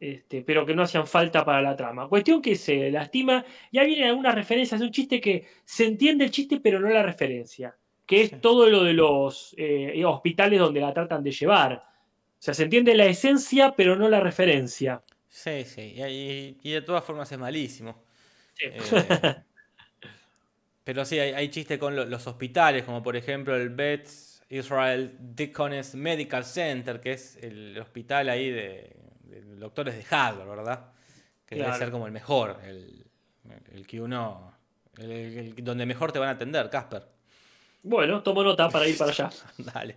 este, pero que no hacían falta para la trama. Cuestión que se lastima. Ya vienen algunas referencias un chiste que se entiende el chiste, pero no la referencia. Que es Sí. todo lo de los eh, hospitales donde la tratan de llevar. O sea, se entiende la esencia, pero no la referencia. Sí, sí. Y de todas formas es malísimo. Sí. Eh, pero sí, hay, hay chistes con lo- los hospitales, como por ejemplo el Beth Israel Deaconess Medical Center, que es el hospital ahí de, de doctores de Harvard, ¿verdad? Que debe ser como el mejor, el, el que uno. el- donde mejor te van a atender, Casper. Bueno, tomo nota para ir para allá. Dale.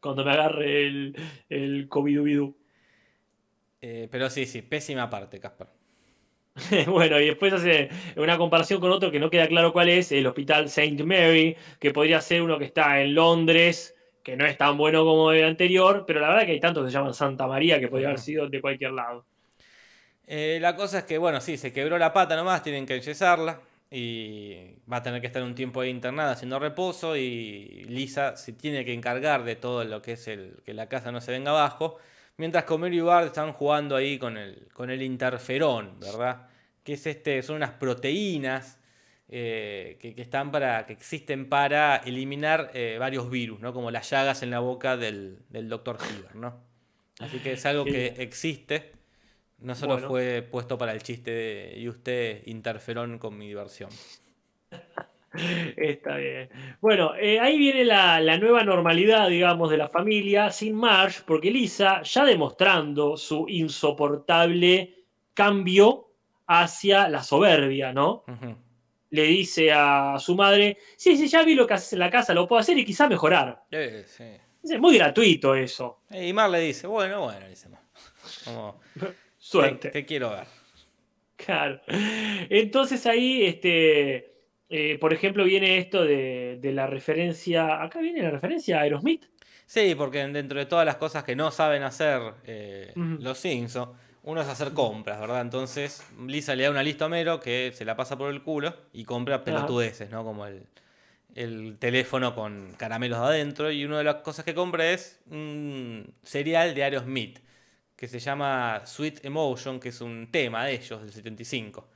Cuando me agarre el, el COVID-19. Eh, pero sí, sí, pésima parte, Casper. Bueno, y después hace una comparación con otro que no queda claro cuál es, el Hospital St. Mary, que podría ser uno que está en Londres, que no es tan bueno como el anterior, pero la verdad que hay tantos que se llaman Santa María que podría haber sido de cualquier lado. Eh, la cosa es que, bueno, sí, se quebró la pata nomás, tienen que enyesarla y va a tener que estar un tiempo ahí internada haciendo reposo y Lisa se tiene que encargar de todo lo que es el que la casa no se venga abajo, mientras Homero y Bart están jugando ahí con el, con el interferón, ¿verdad? Que es este, son unas proteínas eh, que, que están para, que existen para eliminar eh, varios virus, ¿no? Como las llagas en la boca del, del Dr. Hibbert, ¿no? Así que es algo que existe. No solo Bueno. fue puesto para el chiste de y usted interferón con mi diversión. Está bien. Bueno, eh, ahí viene la, la nueva normalidad, digamos, de la familia sin Marge, porque Lisa, ya demostrando su insoportable cambio hacia la soberbia, ¿no? Le dice a su madre, sí, sí, ya vi lo que haces en la casa, lo puedo hacer y quizá mejorar. Eh, sí. Es muy gratuito eso. Y Mar le dice, bueno, bueno, dice Mar. Como, Suerte. Te, te quiero ver. Claro. Entonces ahí, este, eh, por ejemplo, viene esto de, de la referencia. Acá viene la referencia a Aerosmith. Sí, porque dentro de todas las cosas que no saben hacer eh, los Simpsons, uno es hacer compras, ¿verdad? Entonces Lisa le da una lista a Homero que se la pasa por el culo y compra pelotudeces, ¿no? Como el, el teléfono con caramelos adentro. Y una de las cosas que compra es un cereal de Aerosmith que se llama Sweet Emotion, que es un tema de ellos, del 75.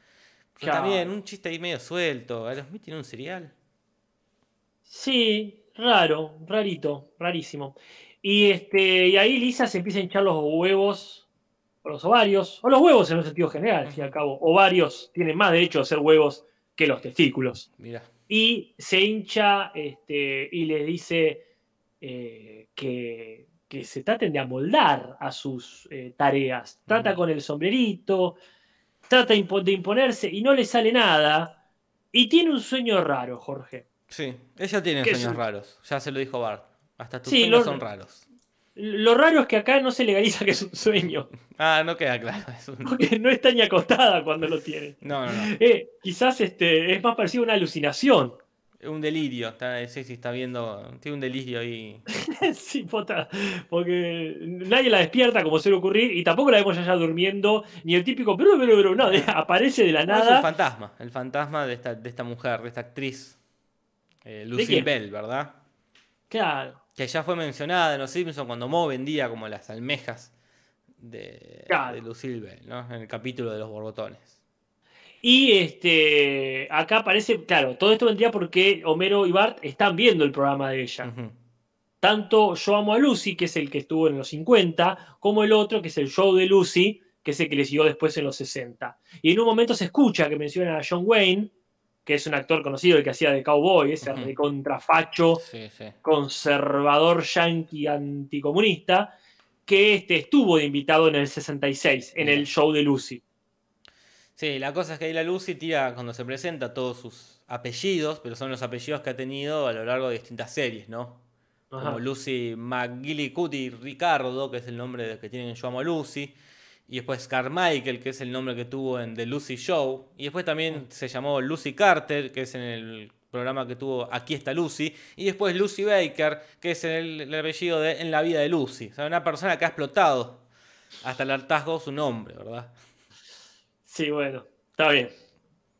Pero Claro. también un chiste ahí medio suelto. ¿Aerosmith tiene un cereal? Sí, raro, rarito, rarísimo. Y, este, y ahí Lisa se empieza a hinchar los huevos, o los ovarios, o los huevos en un sentido general, al fin y al cabo. Ovarios tienen más derecho a ser huevos que los testículos. Mira. y se hincha este, y le dice eh, que, que se traten de amoldar a sus eh, tareas. Trata con el sombrerito, trata de imponerse y no le sale nada. Y tiene un sueño raro, Jorge. Sí, ella tiene ¿Qué sueños es? raros. Ya se lo dijo Bart. Hasta tus Sí, sueños lo- son raros. Lo raro es que acá no se legaliza que es un sueño, Ah, no queda claro. Es un- porque no está ni acostada cuando lo tiene. No, no, no. Eh, quizás este, es más parecido a una alucinación. Un delirio. Está, sí, sí, está viendo. Tiene un delirio ahí. Sí, pota, porque nadie la despierta como suele ocurrir y tampoco la vemos ya, ya durmiendo, ni el típico pero pero pero no, aparece de la No, es nada. fantasma. El fantasma de esta, de esta mujer, de esta actriz. Eh? Lucille Bell, ¿verdad? Claro. Que ya fue mencionada en Los Simpsons cuando Mo vendía como las almejas de, Claro. de Lucille Bell, ¿no? En el capítulo de los borbotones. Y este, acá aparece, claro, todo esto vendría porque Homero y Bart están viendo el programa de ella. Tanto Yo Amo a Lucy, que es el que estuvo en los 50, como el otro, que es el show de Lucy, que es el que le siguió después en los 60. Y en un momento se escucha que mencionan a John Wayne, que es un actor conocido, el que hacía de cowboy, ese Sí, sí. conservador yanqui anticomunista, que este, estuvo de invitado en el 66, en el show de Lucy. Sí, la cosa es que ahí la Lucy tira cuando se presenta todos sus apellidos, pero son los apellidos que ha tenido a lo largo de distintas series, ¿no? Ajá. Como Lucy McGillicuddy Ricardo, que es el nombre que tienen en Yo Amo a Lucy. Y después Carmichael, que es el nombre que tuvo en The Lucy Show. Y después también se llamó Lucy Carter, que es en el programa que tuvo Aquí está Lucy. Y después Lucy Baker, que es el, el apellido de En la vida de Lucy. O sea, una persona que ha explotado hasta el hartazgo su nombre, ¿verdad? Sí, bueno, está bien.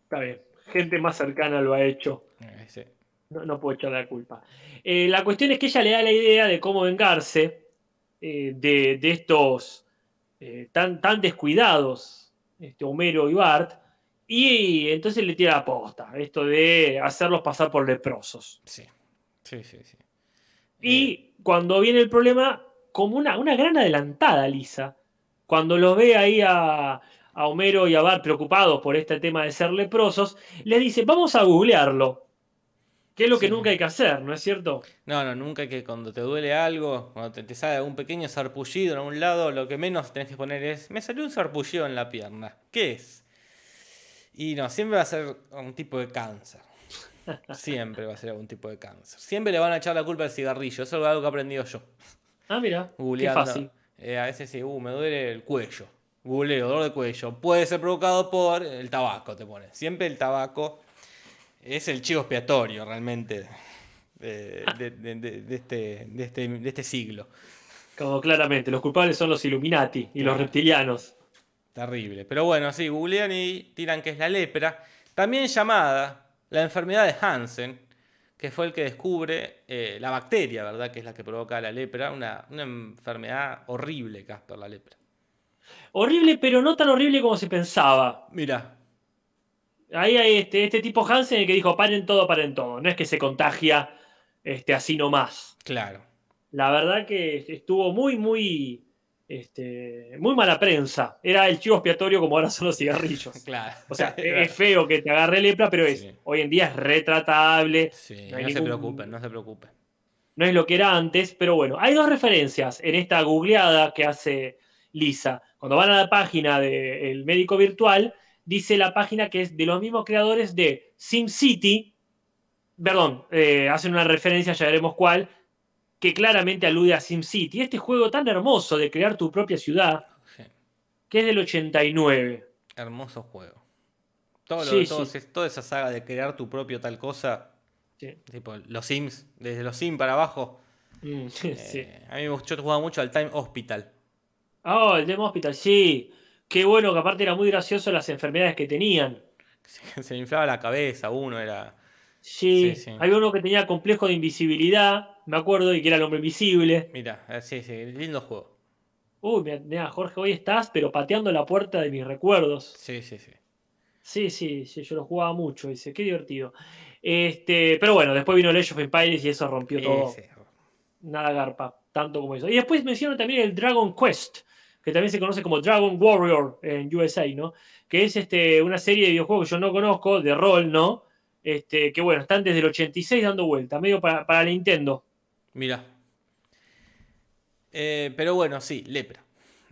Está bien. Gente más cercana lo ha hecho. Eh, sí. No, no puedo echarle la culpa. Eh, la cuestión es que ella le da la idea de cómo vengarse eh, de, de estos eh, tan, tan descuidados, este, Homero y Bart, y entonces le tira la posta, esto de hacerlos pasar por leprosos. Sí, sí, sí. sí. Y Eh, cuando viene el problema, como una, una gran adelantada, Lisa, cuando los ve ahí a, a Homero y a Bart preocupados por este tema de ser leprosos, les dice, vamos a googlearlo. Que es lo que nunca hay que hacer, ¿no es cierto? no, no, nunca hay que cuando te duele algo, cuando te, te sale algún pequeño sarpullido en algún lado, lo que menos tenés que poner es, me salió un sarpullido en la pierna. ¿Qué es? Y no, siempre va a ser un tipo de cáncer. Siempre va a ser algún tipo de cáncer. Siempre le van a echar la culpa al cigarrillo. Eso es algo que he aprendido yo. Ah, mira, qué fácil. Eh, a veces sí, uh, me duele el cuello. Googleo, dolor de cuello. Puede ser provocado por el tabaco, te pone. Siempre el tabaco es el chivo expiatorio realmente de, de- de- de- de este, este, de este siglo. Como claramente, los culpables son los Illuminati y los reptilianos. Terrible. Pero bueno, sí, googlean y tiran que es la lepra. También llamada la enfermedad de Hansen, que fue el que descubre eh, la bacteria, ¿verdad? Que es la que provoca la lepra. Una, una enfermedad horrible, Casper, la lepra. Horrible, pero no tan horrible como se pensaba. Mira, Ahí hay este, este tipo Hansen el que dijo, paren todo, paren todo. No es que se contagia este, así nomás. claro. La verdad que estuvo muy, muy, este, muy mala prensa. Era el chivo expiatorio como ahora son los cigarrillos. Claro. O sea, es feo que te agarre lepra, pero es, Sí. hoy en día es retratable. Sí, no se preocupen, no se preocupen. no es lo que era antes, pero bueno, hay dos referencias en esta googleada que hace Lisa. Cuando van a la página del médico virtual, dice la página que es de los mismos creadores de SimCity, perdón, eh, hacen una referencia, ya veremos cuál, que claramente alude a SimCity, este juego tan hermoso de crear tu propia ciudad, Sí, que es del 89. Hermoso juego. Todo lo- Sí, todo sí. toda esa saga de crear tu propio tal cosa, Sí. tipo los Sims, desde los Sims para abajo. Mm, sí. eh, a mí me gustó, yo jugaba mucho al Time Hospital. Oh, el Demo Hospital, sí. Qué bueno que aparte era muy gracioso las enfermedades que tenían. Se, se le inflaba la cabeza, uno era. Sí, Sí, sí. había uno que tenía complejo de invisibilidad, me acuerdo, y que era el hombre invisible. Mira, eh, sí, sí, lindo juego. Uy, mira, Jorge, hoy estás, pero pateando la puerta de mis recuerdos. Sí, sí, sí. Sí, sí, sí, yo lo jugaba mucho, dice, qué divertido. Este, pero bueno, después vino el Age of Empires y eso rompió todo. Ese. Nada garpa, tanto como eso. Y después menciono también el Dragon Quest, que también se conoce como Dragon Warrior en USA, ¿no? Que es este, una serie de videojuegos que yo no conozco, de rol, ¿no? Este, que bueno, están desde el 86 dando vuelta, medio para, para Nintendo. Mira. Eh, pero bueno, sí, lepra.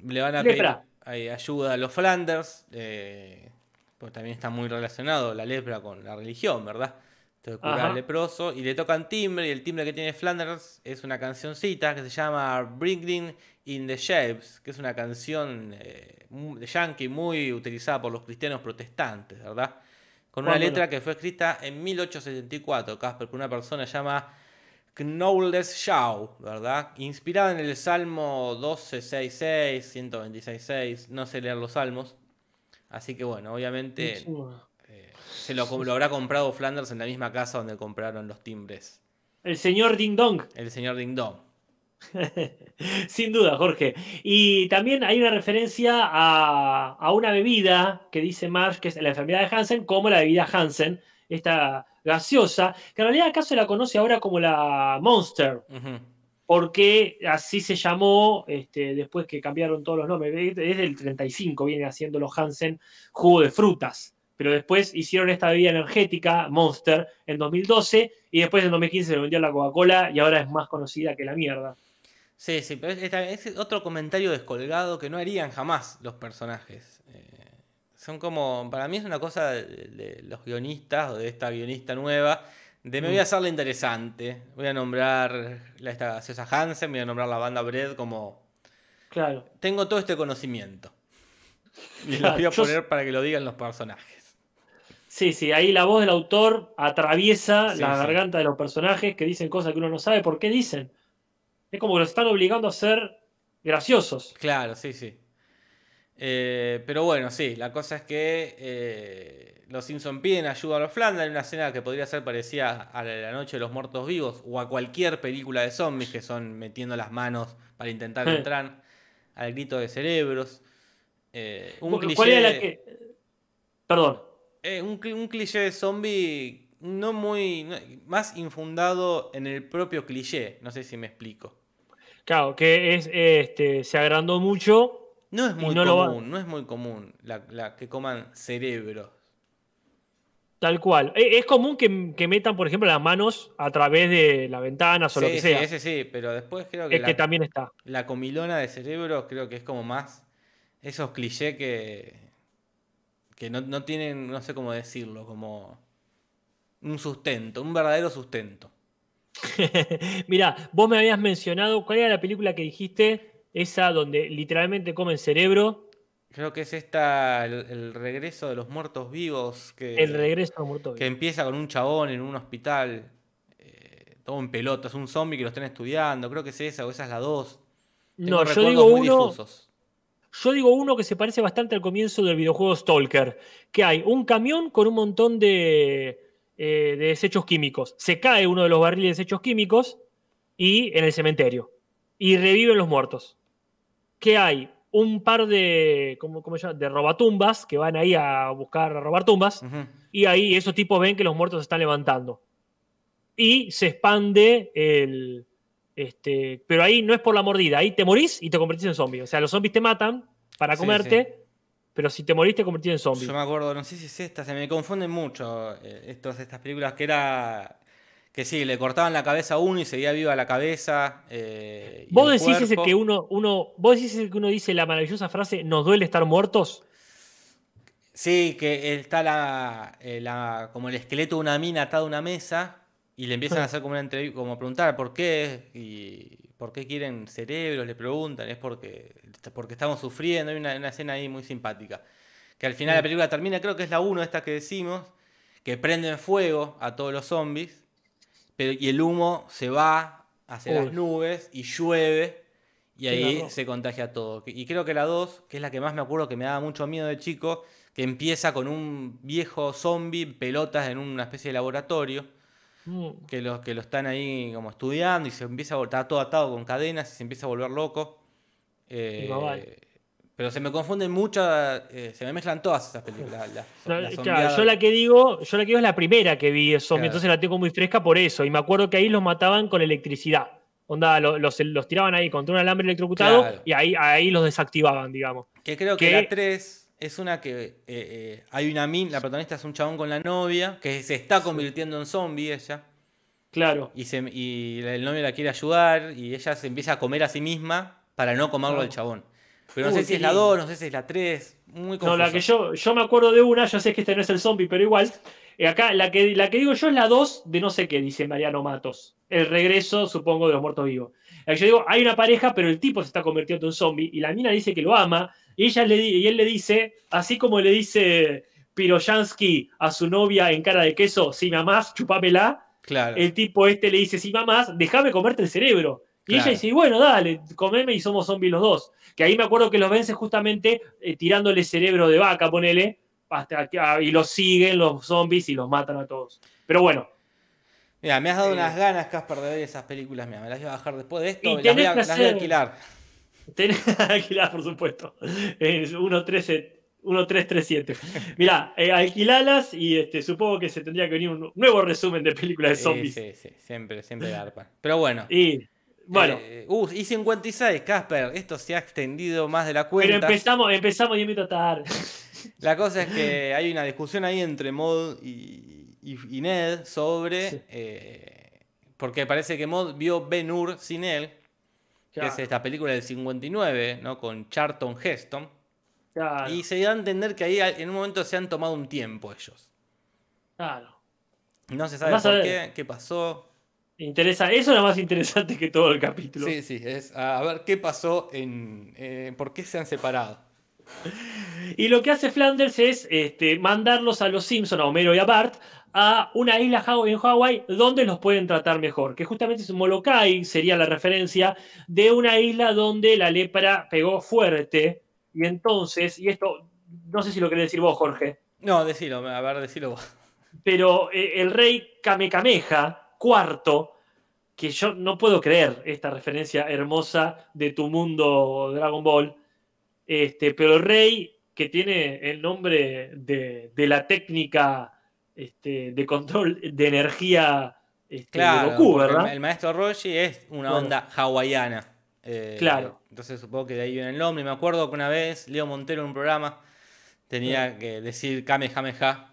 Le van a Lepra. pedir ayuda a los Flanders. eh, pues también está muy relacionado la lepra con la religión, ¿verdad? Te cura al leproso y le tocan timbre. Y el timbre que tiene Flanders es una cancioncita que se llama Bringing in the Shapes, que es una canción eh, de yankee muy utilizada por los cristianos protestantes, ¿verdad? Con una letra que fue escrita en 1874, Casper, por una persona llamada Knowles Shaw, ¿verdad? Inspirada en el Salmo 1266, 126.6, no sé leer los salmos. Así que bueno, obviamente eh, se lo, lo habrá comprado Flanders en la misma casa donde compraron los timbres El señor Ding Dong. El señor Ding Dong. Sin duda, Jorge. Y también hay una referencia a, a, una bebida que dice Marsh, que es la enfermedad de Hansen, como la bebida Hansen, esta gaseosa, que en realidad acaso la conoce ahora como la Monster, Uh -huh. porque así se llamó este, después que cambiaron todos los nombres. Es del 35, viene haciendo los Hansen jugo de frutas. Pero después hicieron esta bebida energética, Monster, en 2012, y después en 2015 se lo vendió la Coca-Cola y ahora es más conocida que la mierda. Sí, sí, pero es, es, otro comentario descolgado que no harían jamás los personajes. Eh, son como, para mí es una cosa de, de, los guionistas o de esta guionista nueva, de me voy a hacerla interesante, voy a nombrar la, esta gaseosa Hansen, voy a nombrar la banda Bread como... Claro. Tengo todo este conocimiento. Y claro, lo voy a poner yo... para que lo digan los personajes. Sí, sí, ahí la voz del autor atraviesa sí, la sí. garganta de los personajes que dicen cosas que uno no sabe por qué dicen. Es como que los están obligando a ser graciosos. Claro, sí, sí. Eh, pero bueno, sí, la cosa es que eh, los Simpson piden ayuda a los Flanders en una escena que podría ser parecida a la Noche de los Muertos Vivos o a cualquier película de zombies que son metiendo las manos para intentar Eh. entrar al grito de cerebros. Eh, un ¿Cuál cliché, era la que.? Perdón. eh, un, cli- un cliché de zombie no muy. no- más infundado en el propio cliché. No sé si me explico. Claro, que es, este, se agrandó mucho. No es muy no común, no es muy común la, la que coman cerebros. Tal cual. E- Es común que, que metan, por ejemplo, las manos a través de las ventanas o lo Sí, que sí, sea. ese sí, pero después creo que, es la, que también está. la comilona de cerebros creo que es como más esos clichés que, que no, no tienen, no sé cómo decirlo, como un sustento, un verdadero sustento. Mira, vos me habías mencionado, ¿cuál era la película que dijiste? Esa donde literalmente comen cerebro, Creo que es esta, el, el regreso de los muertos vivos, que, el regreso a muerto que empieza con un chabón en un hospital, eh, todo en pelotas, un zombie que lo están estudiando, creo que es esa o esa es la 2. No, yo digo uno, yo digo uno que se parece bastante al comienzo del videojuego Stalker, que hay un camión con un montón de, eh, de desechos químicos. Se cae uno de los barriles de desechos químicos y en el cementerio. Y reviven los muertos. Que hay un par de, ¿cómo, cómo se llama? de robatumbas que van ahí a buscar a robar tumbas. Y ahí esos tipos ven que los muertos se están levantando. Y se expande el. Este, pero ahí no es por la mordida, ahí te morís y te convertís en zombie. O sea, los zombies te matan para Sí, comerte, pero si te morís te convertís en zombie. Yo me acuerdo, no sé si es esta, se me confunden mucho eh, estos, estas películas que era. Que sí, le cortaban la cabeza a uno y seguía viva la cabeza. eh, Vos decís ese que uno, uno, vos decís ese que uno dice la maravillosa frase, nos duele estar muertos. Sí, que está la, eh, la- como el esqueleto de una mina atado a una mesa y le empiezan a hacer como una entrevista, como a preguntar por qué y por qué quieren cerebros, le preguntan, es porque, porque estamos sufriendo, hay una, una escena ahí muy simpática. Que al final la película termina, creo que es la 1 esta que decimos, que prenden fuego a todos los zombies pero, y el humo se va hacia Uy. las nubes y llueve y ahí se contagia todo. Y creo que la 2, que es la que más me acuerdo que me daba mucho miedo de chico, que empieza con un viejo zombie, pelotas en una especie de laboratorio, Mm. que los que lo están ahí como estudiando y se empieza a vol- está todo atado con cadenas y se empieza a volver loco. Eh, pero se me confunden mucho, eh, se me mezclan todas esas películas. claro, yo la que digo, yo la que digo es la primera que vi zombie, Claro. entonces la tengo muy fresca por eso. Y me acuerdo que ahí los mataban con electricidad. Onda, lo- los, los tiraban ahí contra un alambre electrocutado Claro. y ahí, ahí los desactivaban, digamos. Que creo que que- la 3 es una que eh, eh, hay una min, la protagonista es un chabón con la novia, que se está convirtiendo en zombie ella, Claro. y, se, y el novio la quiere ayudar, y ella se empieza a comer a sí misma para no comerlo al chabón. Pero no Uy, sé si es la lindo. 2, no sé si es la 3, muy confuso. No, la que yo, yo me acuerdo de una, yo sé que este no es el zombie, pero igual. Eh, acá la que, la que digo yo es la 2 de no sé qué, dice Mariano Matos. El regreso, supongo, de los muertos vivos. Yo digo, hay una pareja, pero el tipo se está convirtiendo en zombie y la mina dice que lo ama y, ella le, y él le dice, así como le dice Piroyansky a su novia en cara de queso, si me amás, chupámela, Claro. el tipo este le dice, si mamás, déjame comerte el cerebro. Y Claro. ella dice, bueno, dale, comeme y somos zombies los dos. Que ahí me acuerdo que los vence justamente eh, tirándole cerebro de vaca, ponele, hasta que, ah, y los siguen los zombies y los matan a todos. Pero bueno, Mira, me has dado Eh. unas ganas, Casper, de ver esas películas. Mira, me las voy a bajar después de esto. Y Las voy, a, las voy a alquilar. Tenés alquilar, por supuesto. Es 1337. 1337. Mirá, eh, alquilalas y este, supongo que se tendría que venir un nuevo resumen de películas de Sí, zombies. sí, sí, siempre, siempre garpan. Pero bueno. Y bueno, Eh, uh, y 56, Casper. Esto se ha extendido más de la pero cuenta. empezamos, empezamos 10 minutos tarde. La cosa es que hay una discusión ahí entre Mod y, y- y Ned sobre. Sí. eh, porque parece que Mod vio Ben Hur sin él, que es esta película del 59, ¿no? Con Charlton Heston. claro, Y se da a entender que ahí en un momento se han tomado un tiempo ellos. claro. No se sabe Vas por qué, qué pasó. Interesa, eso es lo más interesante que todo el capítulo. Sí, sí, es a a ver qué pasó en. eh, ¿Por qué se han separado? Y lo que hace Flanders es este, mandarlos a los Simpson, a Homero y a Bart, a una isla en Hawái donde los pueden tratar mejor. Que justamente es Molokai, sería la referencia de una isla donde la lepra pegó fuerte. Y entonces, y esto, no sé si lo querés decir vos, Jorge, No, decilo, a ver, decilo vos. pero eh, el rey Kamekameja, cuarto, que yo no puedo creer esta referencia hermosa de tu mundo Dragon Ball, este, pero el rey que tiene el nombre de, de la técnica este, de control de energía este, de Claro, Goku, porque ¿verdad? El, el maestro Roshi es una Claro. onda hawaiana. eh, Claro. Entonces supongo que de ahí viene el nombre. Me acuerdo que una vez Leo Montero en un programa tenía que decir Kamehameha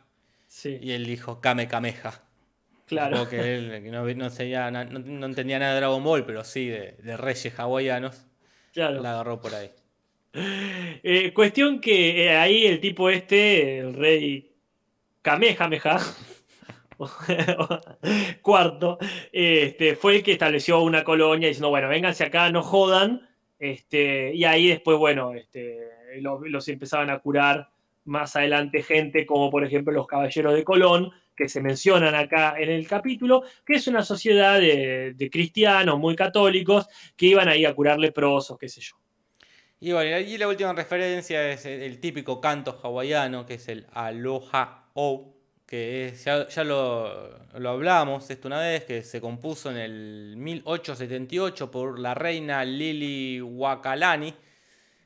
Sí, y él dijo Kame Kameha. claro. Supongo que él no- no entendía nada de Dragon Ball, pero sí de, de reyes hawaianos. claro. La agarró por ahí. Eh, cuestión que eh, ahí el tipo este, el rey Kamehameha, cuarto, este, fue el que estableció una colonia diciendo, bueno, vénganse acá, no jodan. Este, y ahí después, bueno, este, lo- los, empezaban a curar más adelante gente, como por ejemplo los caballeros de Colón, que se mencionan acá en el capítulo, que es una sociedad de, cristianos muy católicos que iban ahí a curar leprosos, qué sé yo. Y bueno, y la última referencia es el típico canto hawaiano, que es el Aloha O, que es- ya, ya lo, lo hablamos esto una vez, que se compuso en el 1878 por la reina Lili Wakalani,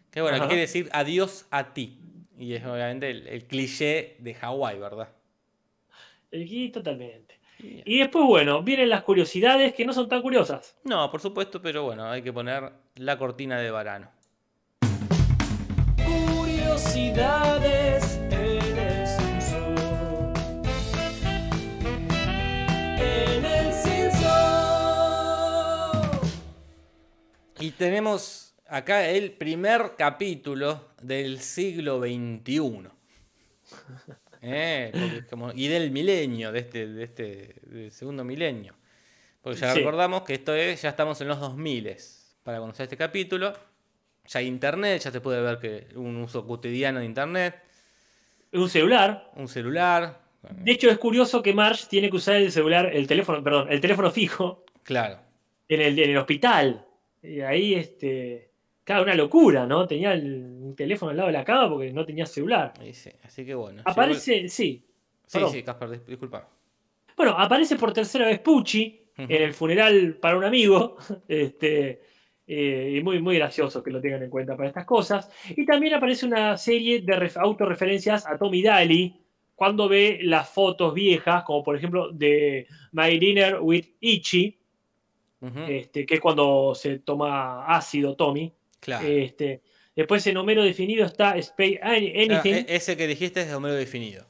que bueno, Ajá. quiere decir adiós a ti. Y es obviamente el, el cliché de Hawái, ¿verdad? Y totalmente. Y después, bueno, vienen las curiosidades que no son tan curiosas. No, por supuesto, pero bueno, hay que poner la cortina de varano. Curiosidades tenemos acá el primer capítulo del siglo XXI. Eh, como- y del milenio, de este, de este del segundo milenio. Porque ya Sí. recordamos que esto es, ya estamos en los 2000 para conocer este capítulo. Ya hay internet, ya se puede ver que un uso cotidiano de internet, Un celular. un celular. De hecho, es curioso que Marge tiene que usar el celular, el teléfono, perdón, el teléfono fijo Claro. en el, en el hospital. Y ahí, este. Claro, una locura, ¿no? Tenía el teléfono al lado de la cama porque no tenía celular. sí, así que bueno. Aparece, sí. llegó Sí, perdón. sí, Casper, dis- disculpa. Bueno, aparece por tercera vez Pucci en el funeral para un amigo. Este, eh, y muy, muy gracioso que lo tengan en cuenta para estas cosas. Y también aparece una serie de ref- autorreferencias a Tommy Daly cuando ve las fotos viejas, como por ejemplo de My Dinner with Ichi, Este, que es cuando se toma ácido Tommy. claro. Este, después en número definido está Space Ah, Anything. e- ese que dijiste es de Homero definido.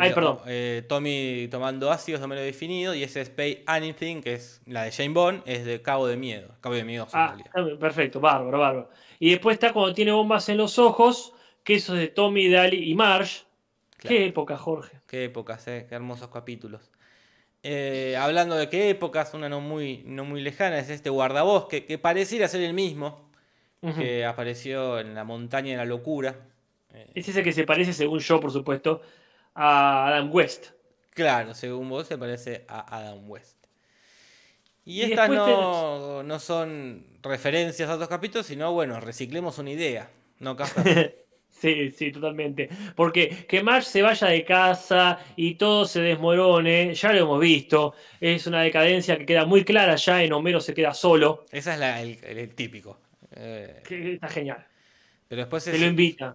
Ay, perdón. eh, Tommy tomando ácidos de Homero definido y ese Spay Anything, que es la de Jane Bond, es de Cabo de Miedo. Cabo de Miedo, Ah, perfecto, bárbaro, bárbaro. Y después está cuando tiene bombas en los ojos, que eso es de Tommy, Daly y Marsh. Claro. Qué época, Jorge. Qué épocas, eh, qué hermosos capítulos. Eh, hablando de qué épocas, una no muy, no muy lejana, es este guardabosque, que pareciera ser el mismo que apareció en la montaña de la locura. Eh, Es ese que se parece, según yo, por supuesto, a Adam West. Claro, según vos se parece a Adam West. Y, Y estas no, no son referencias a otros capítulos, sino bueno, reciclemos una idea. ¿No, Casper? Sí, sí, totalmente. Porque que Marge se vaya de casa y todo se desmorone, ya lo hemos visto. Es una decadencia que queda muy clara ya en Homero se queda solo. Ese es la- el, el- típico. Eh, Que está genial. pero después Se lo invita.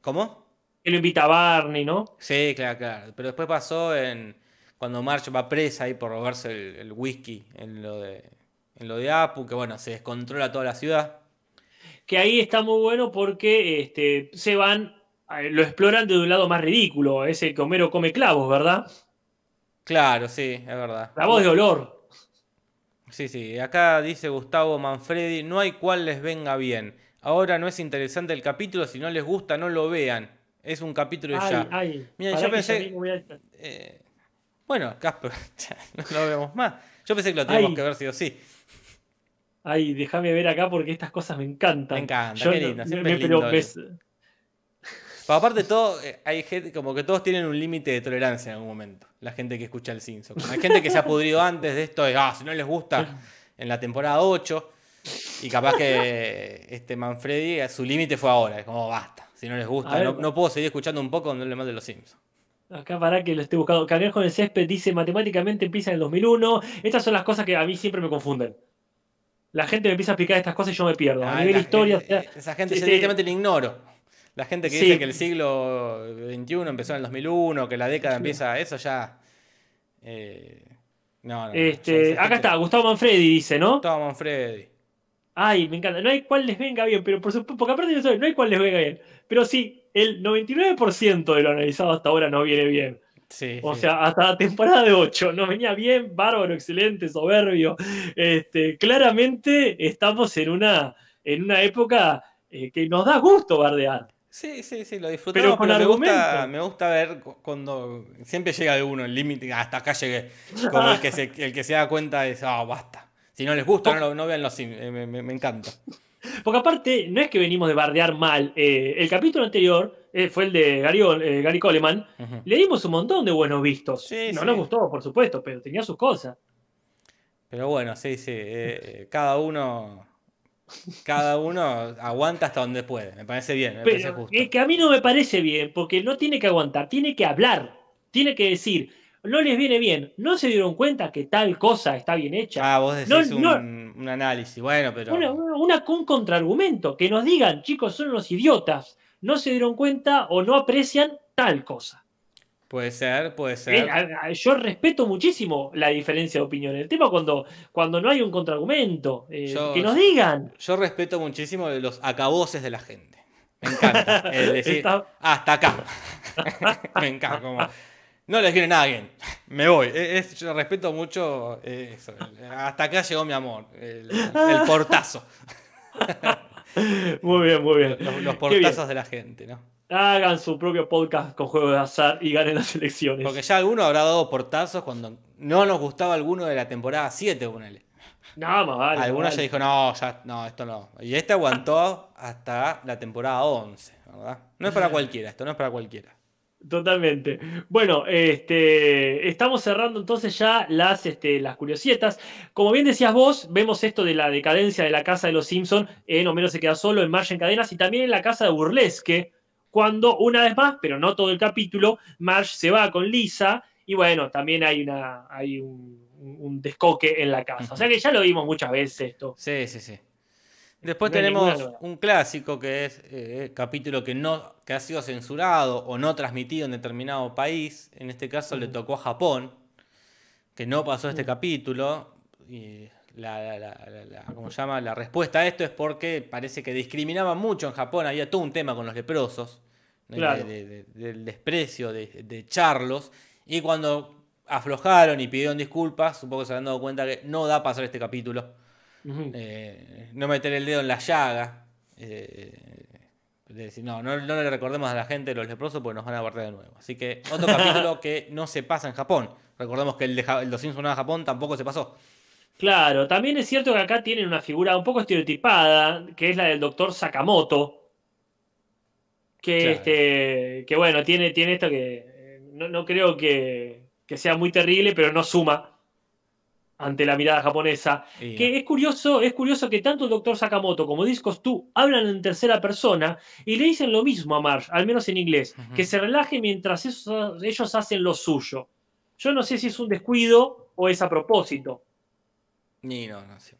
¿Cómo? Que lo invita a Barney, ¿no? Sí, claro, claro. Pero después pasó en cuando Marge va presa ahí por robarse el, el whisky en lo de en lo de Apu, que bueno, se descontrola toda la ciudad. Que ahí está muy bueno porque este, se van, lo exploran de un lado más ridículo. Es el que Homero come clavos, ¿verdad? Claro, sí, es verdad. Clavos de olor. Sí, sí. Acá dice Gustavo Manfredi, no hay cual les venga bien. Ahora no es interesante el capítulo, si no les gusta, no lo vean. Es un capítulo Ay, ya. ay. Mira, yo pensé- Eh, bueno, Casper, no lo vemos más. Yo pensé que lo teníamos Ay. que ver sí o sí. Ay, déjame ver acá porque estas cosas me encantan. Me encanta, Yo qué lindo, me- lindo me- eso. Pero aparte de todo, eh, hay gente, como que todos tienen un límite de tolerancia en algún momento. La gente que escucha el Simpson. Hay gente que se ha pudrido antes de esto, de, ah, si no les gusta en la temporada 8. Y capaz que este Manfredi, eh, su límite fue ahora. Es como, basta. Si no les gusta, ver, no, no puedo seguir escuchando un poco donde le mande los Simpsons. Acá para que lo esté buscando. Cangrejo en el césped dice matemáticamente empieza en el 2001. Estas son las cosas que a mí siempre me confunden. La gente me empieza a explicar estas cosas y yo me pierdo. A Ah, nivel la- historia. o sea, esa gente yo directamente la ignoro. La gente que Sí. dice que el siglo XXI empezó en el 2001, que la década empieza, eso ya. eh, no, no, no, este, acá está, Gustavo Manfredi dice, ¿no? Gustavo Manfredi. Ay, me encanta. No hay cual les venga bien, pero por supuesto, porque aparte de eso, no hay cual les venga bien. Pero sí, el 99% de lo analizado hasta ahora no viene bien. Sí, O sí. sea, hasta la temporada de 8 no venía bien, bárbaro, excelente, soberbio. Este, claramente estamos en una, en una época eh, que nos da gusto bardear. Sí, sí, sí, lo disfrutamos, Pero con pero me gusta, argumento. me gusta ver cu- cuando siempre llega alguno, el límite, hasta acá llegué. Como el que se, el que se da cuenta de, ah, basta. Si no les gusta, no, no vean los eh, me, me- me encanta. Porque aparte, no es que venimos de bardear mal. eh, el capítulo anterior eh, fue el de Gary, eh, Gary Coleman. Le dimos un montón de buenos vistos. Sí, no sí. nos gustó, por supuesto, pero tenía sus cosas. Pero bueno, sí, sí. eh, eh, cada uno. Cada uno aguanta hasta donde puede. Me parece bien, me parece Pero justo. es que a mí no me parece bien, porque no tiene que aguantar, tiene que hablar, tiene que decir, no les viene bien, no se dieron cuenta que tal cosa está bien hecha. Ah, vos decís No, no. un, un análisis. Bueno, pero. Una, una- una- un contraargumento, que nos digan, chicos, son unos idiotas, no se dieron cuenta o no aprecian tal cosa. Puede ser, puede Eh, ser. a- yo respeto muchísimo la diferencia de opinión. El tema cuando, cuando no hay un contraargumento, eh, que nos digan. Yo respeto muchísimo los acaboses de la gente. Me encanta. El decir, Está- hasta acá. Me encanta. Como, no les viene nada bien. Me voy. Eh, es- yo respeto mucho eh, eso. Hasta acá llegó mi amor. El, el portazo. Muy bien, muy bien. Los, los Qué bien. portazos de la gente, ¿no? Hagan su propio podcast con juegos de azar y ganen las elecciones. Porque ya alguno habrá dado portazos cuando no nos gustaba alguno de la temporada 7, ponele. Nada más vale. Alguno vale. ya dijo, no, ya, no, esto no. Y este aguantó hasta la temporada 11, ¿verdad? No es para cualquiera, esto no es para cualquiera. Totalmente. Bueno, este, estamos cerrando entonces ya las, este, las curiosietas. Como bien decías vos, vemos esto de la decadencia de la casa de los Simpson en Homero se queda solo, en Marge en cadenas y también en la casa de Burlesque, cuando una vez más, pero no todo el capítulo, Marge se va con Lisa y bueno, también hay, una, hay un, un descoque en la casa. O sea que ya lo vimos muchas veces esto. Sí, sí, sí. Después No tenemos un clásico que es eh, capítulo que no que ha sido censurado o no transmitido en determinado país. En este caso le tocó a Japón, que no pasó este Ujú. capítulo. Y la, la- la- la- la- ¿cómo se llama? La respuesta a esto es porque parece que discriminaban mucho en Japón. Había todo un tema con los leprosos, de- Claro. de- de- del desprecio, de, de echarlos. Y cuando aflojaron y pidieron disculpas, supongo que se han dado cuenta que no da pasar este capítulo. Eh, no meter el dedo en la llaga. eh, de decir, no, no, no le recordemos a la gente los leprosos porque nos van a guardar de nuevo. Así que otro capítulo que no se pasa en Japón. Recordemos que el de, Ja- el de los Simpsons Japón tampoco se pasó. Claro, también es cierto que acá tienen una figura un poco estereotipada, que es la del doctor Sakamoto. Que, Claro. este, que bueno, tiene, tiene esto que eh, no, no creo que, que sea muy terrible, pero no suma. Ante la mirada japonesa. Que es curioso, es curioso que tanto el doctor Sakamoto como Discos tú hablan en tercera persona y le dicen lo mismo a Marsh, al menos en inglés, que se relaje mientras ellos hacen lo suyo. Yo no sé si es un descuido o es a propósito. Ni no, no sé.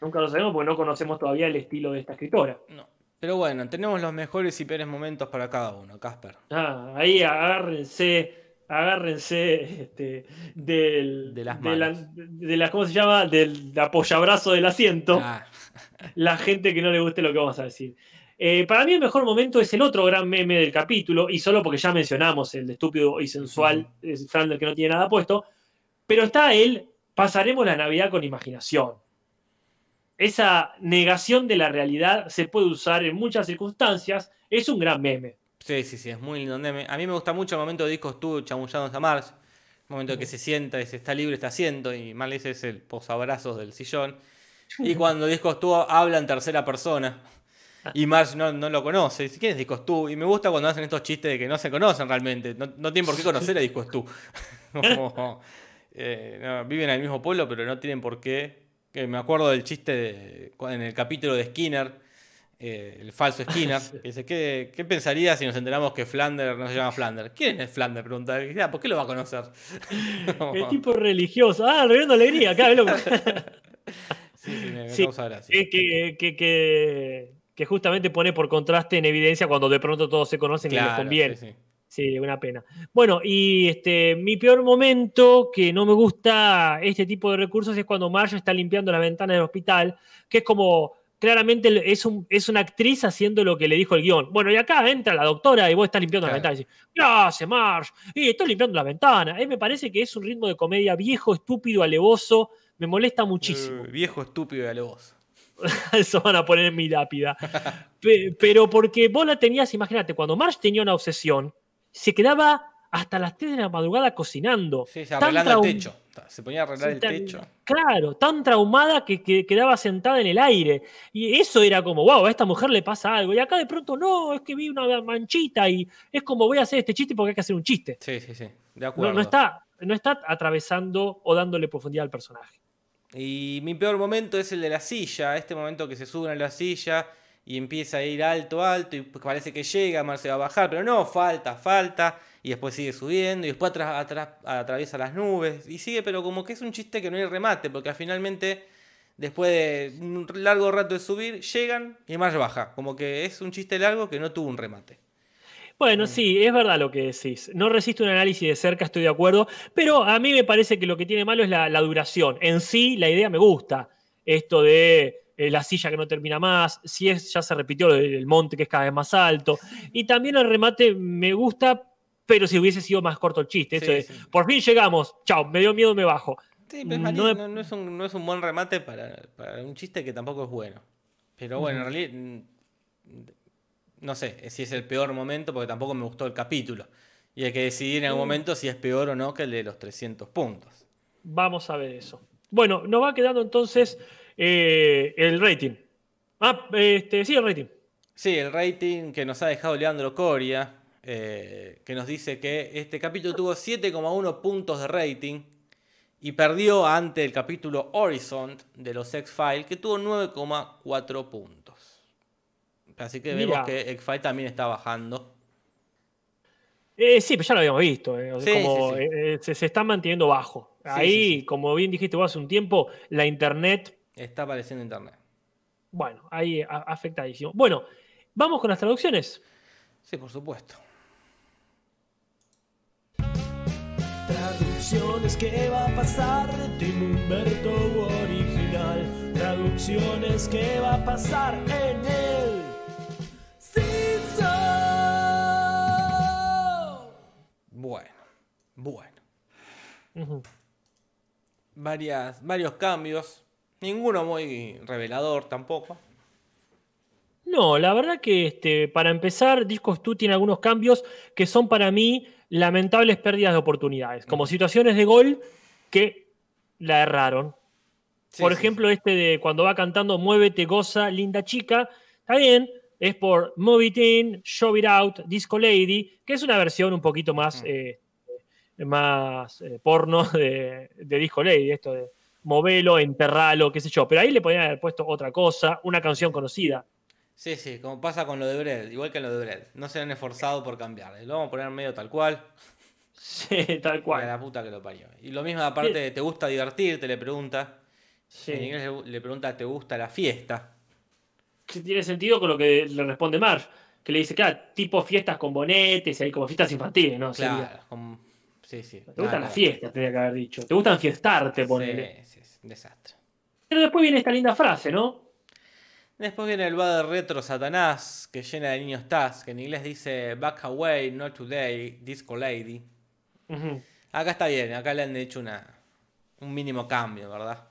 Nunca lo sabemos porque no conocemos todavía el estilo de esta escritora. No. Pero bueno, tenemos los mejores y peores momentos para cada uno, Casper. Ah, ahí agárrense, agárrense este, del, De las de la, manos. de la- ¿cómo se llama? Del apoyabrazo del asiento. Ah, la gente que no le guste lo que vamos a decir. Eh, para mí el mejor momento es el otro gran meme del capítulo, y solo porque ya mencionamos el de estúpido y sensual, es Flanders que no tiene nada puesto, pero está el pasaremos la Navidad con imaginación. Esa negación de la realidad se puede usar en muchas circunstancias, es un gran meme. Sí, sí, sí, es muy lindo. A mí me gusta mucho el momento de discos tú chamullados a Marge. El momento que se sienta y se está libre este asiento y dice es el posabrazos del sillón. Y cuando Discos tú habla en tercera persona y Marge no, no lo conoce, dice, ¿quién es Discos tú? Y me gusta cuando hacen estos chistes de que no se conocen realmente, no, no tienen por qué conocer a Discos tú. Como, eh, no, viven en el mismo pueblo, pero no tienen por qué. Que me acuerdo del chiste de- en el capítulo de Skinner, eh, el falso que dice, ¿qué, ¿qué pensaría si nos enteramos que Flander no se llama Flander? ¿Quién es Flander? Pregunta. "Ah, ¿Por qué lo va a conocer? El tipo religioso, ah, reviendo alegría, acá, loco. Sí, sí, me, me Sí, causa gracia. que, que, que, que- que justamente pone por contraste en evidencia cuando de pronto todos se conocen y les conviene. sí, sí. Sí, una pena. Bueno, y este, mi peor momento, que no me gusta este tipo de recursos, es cuando Marge está limpiando las ventanas del hospital, que es como, claramente es, un, es una actriz haciendo lo que le dijo el guion. Bueno, y acá entra la doctora y vos estás limpiando las Claro. ventanas. Y dices, ¿qué hace Marge? Y estoy limpiando las ventanas. A mí me parece que es un ritmo de comedia viejo, estúpido, alevoso. Me molesta muchísimo. Eh, viejo estúpido y alevoso. Eso van a poner en mi lápida. Pe- Pero porque vos la tenías, imagínate, cuando Marge tenía una obsesión, se quedaba hasta las 3 de la madrugada cocinando. Sí, se arreglando el techo. Se ponía a arreglar el techo. Claro, tan traumada que, que quedaba sentada en el aire. Y eso era como, wow, a esta mujer le pasa algo. Y acá de pronto, no, es que vi una manchita y es como voy a hacer este chiste porque hay que hacer un chiste. Sí, sí, sí. De No, acuerdo. no está, no está atravesando o dándole profundidad al personaje. Y mi peor momento es el de la silla. Este momento que se suben a la silla y empieza a ir alto, alto. Y pues parece que llega, Mar se va a bajar. Pero no, falta, falta. Y después sigue subiendo. Y después atraviesa las nubes. Y sigue, pero como que es un chiste que no hay remate. Porque finalmente, después de un largo rato de subir, llegan y Mar baja. Como que es un chiste largo que no tuvo un remate. Bueno, sí, es verdad lo que decís. No resisto un análisis de cerca, estoy de acuerdo, pero a mí me parece que lo que tiene malo es la duración. En sí, la idea me gusta. Esto de eh, la silla que no termina más, si es, ya se repitió del monte que es cada vez más alto. Y también el remate me gusta, pero si hubiese sido más corto el chiste. Sí, de, sí. por fin llegamos, chao, me dio miedo, me bajo. Sí, pero No es un, no es un buen remate para, para un chiste que tampoco es bueno. Pero bueno, en realidad, mm, no sé si es el peor momento porque tampoco me gustó el capítulo. Y hay que decidir en algún momento si es peor o no que el de los 300 puntos. Vamos a ver eso. Bueno, nos va quedando entonces eh, el rating. Ah, este, sí, el rating. Sí, el rating que nos ha dejado Leandro Coria, eh, que nos dice que este capítulo tuvo 7,1 puntos de rating y perdió ante el capítulo Horizon de los X-Files, que tuvo 9,4 puntos. Así que vemos que X-Files también está bajando. Eh, sí, pero ya lo habíamos visto. eh, o sea, Sí, como, sí, sí. se, se está manteniendo bajo. Ahí, como bien dijiste vos hace un tiempo, la internet, Está apareciendo en internet. bueno, ahí afectadísimo. Bueno, vamos con las traducciones. Sí, por supuesto. Traducciones, ¿qué va a pasar? Tim Humberto original. Traducciones, ¿qué va a pasar en el? Bueno, bueno. Varias, varios cambios. Ninguno muy revelador tampoco. No, la verdad que este, para empezar, Discos Tú tiene algunos cambios que son para mí lamentables pérdidas de oportunidades, como situaciones de gol que la erraron. Sí, Por sí, ejemplo, este de cuando va cantando Muévete, goza, linda chica, está bien, es por Move It In, Show It Out, Disco Lady, que es una versión un poquito más, Mm. eh, más eh, porno de, de Disco Lady, esto de movelo, enterralo, qué sé yo. Pero ahí le podrían haber puesto otra cosa, una canción conocida. Sí, sí, como pasa con lo de Bread, igual que en lo de Bread. No se han esforzado por cambiarle. Lo vamos a poner medio tal cual. Sí, tal Y a cual. la puta que lo parió. Y lo mismo, aparte, de, ¿te gusta divertirte? Le pregunta. Sí. En inglés le- pregunta, ¿te gusta la fiesta? Que tiene sentido con lo que le responde Marge, que le dice, claro, tipo fiestas con bonetes, y hay como fiestas infantiles, ¿no? Sería. Claro, como- sí, sí. ¿Te gustan nada las fiestas? Tendría que haber dicho. ¿Te gustan fiestarte? Ponele. Sí, sí, desastre. Pero después viene esta linda frase, ¿no? Después viene el va de retro Satanás, que llena de niños Taz, que en inglés dice Back away, not today, disco lady. Acá está bien, acá le han hecho una, un mínimo cambio, ¿verdad?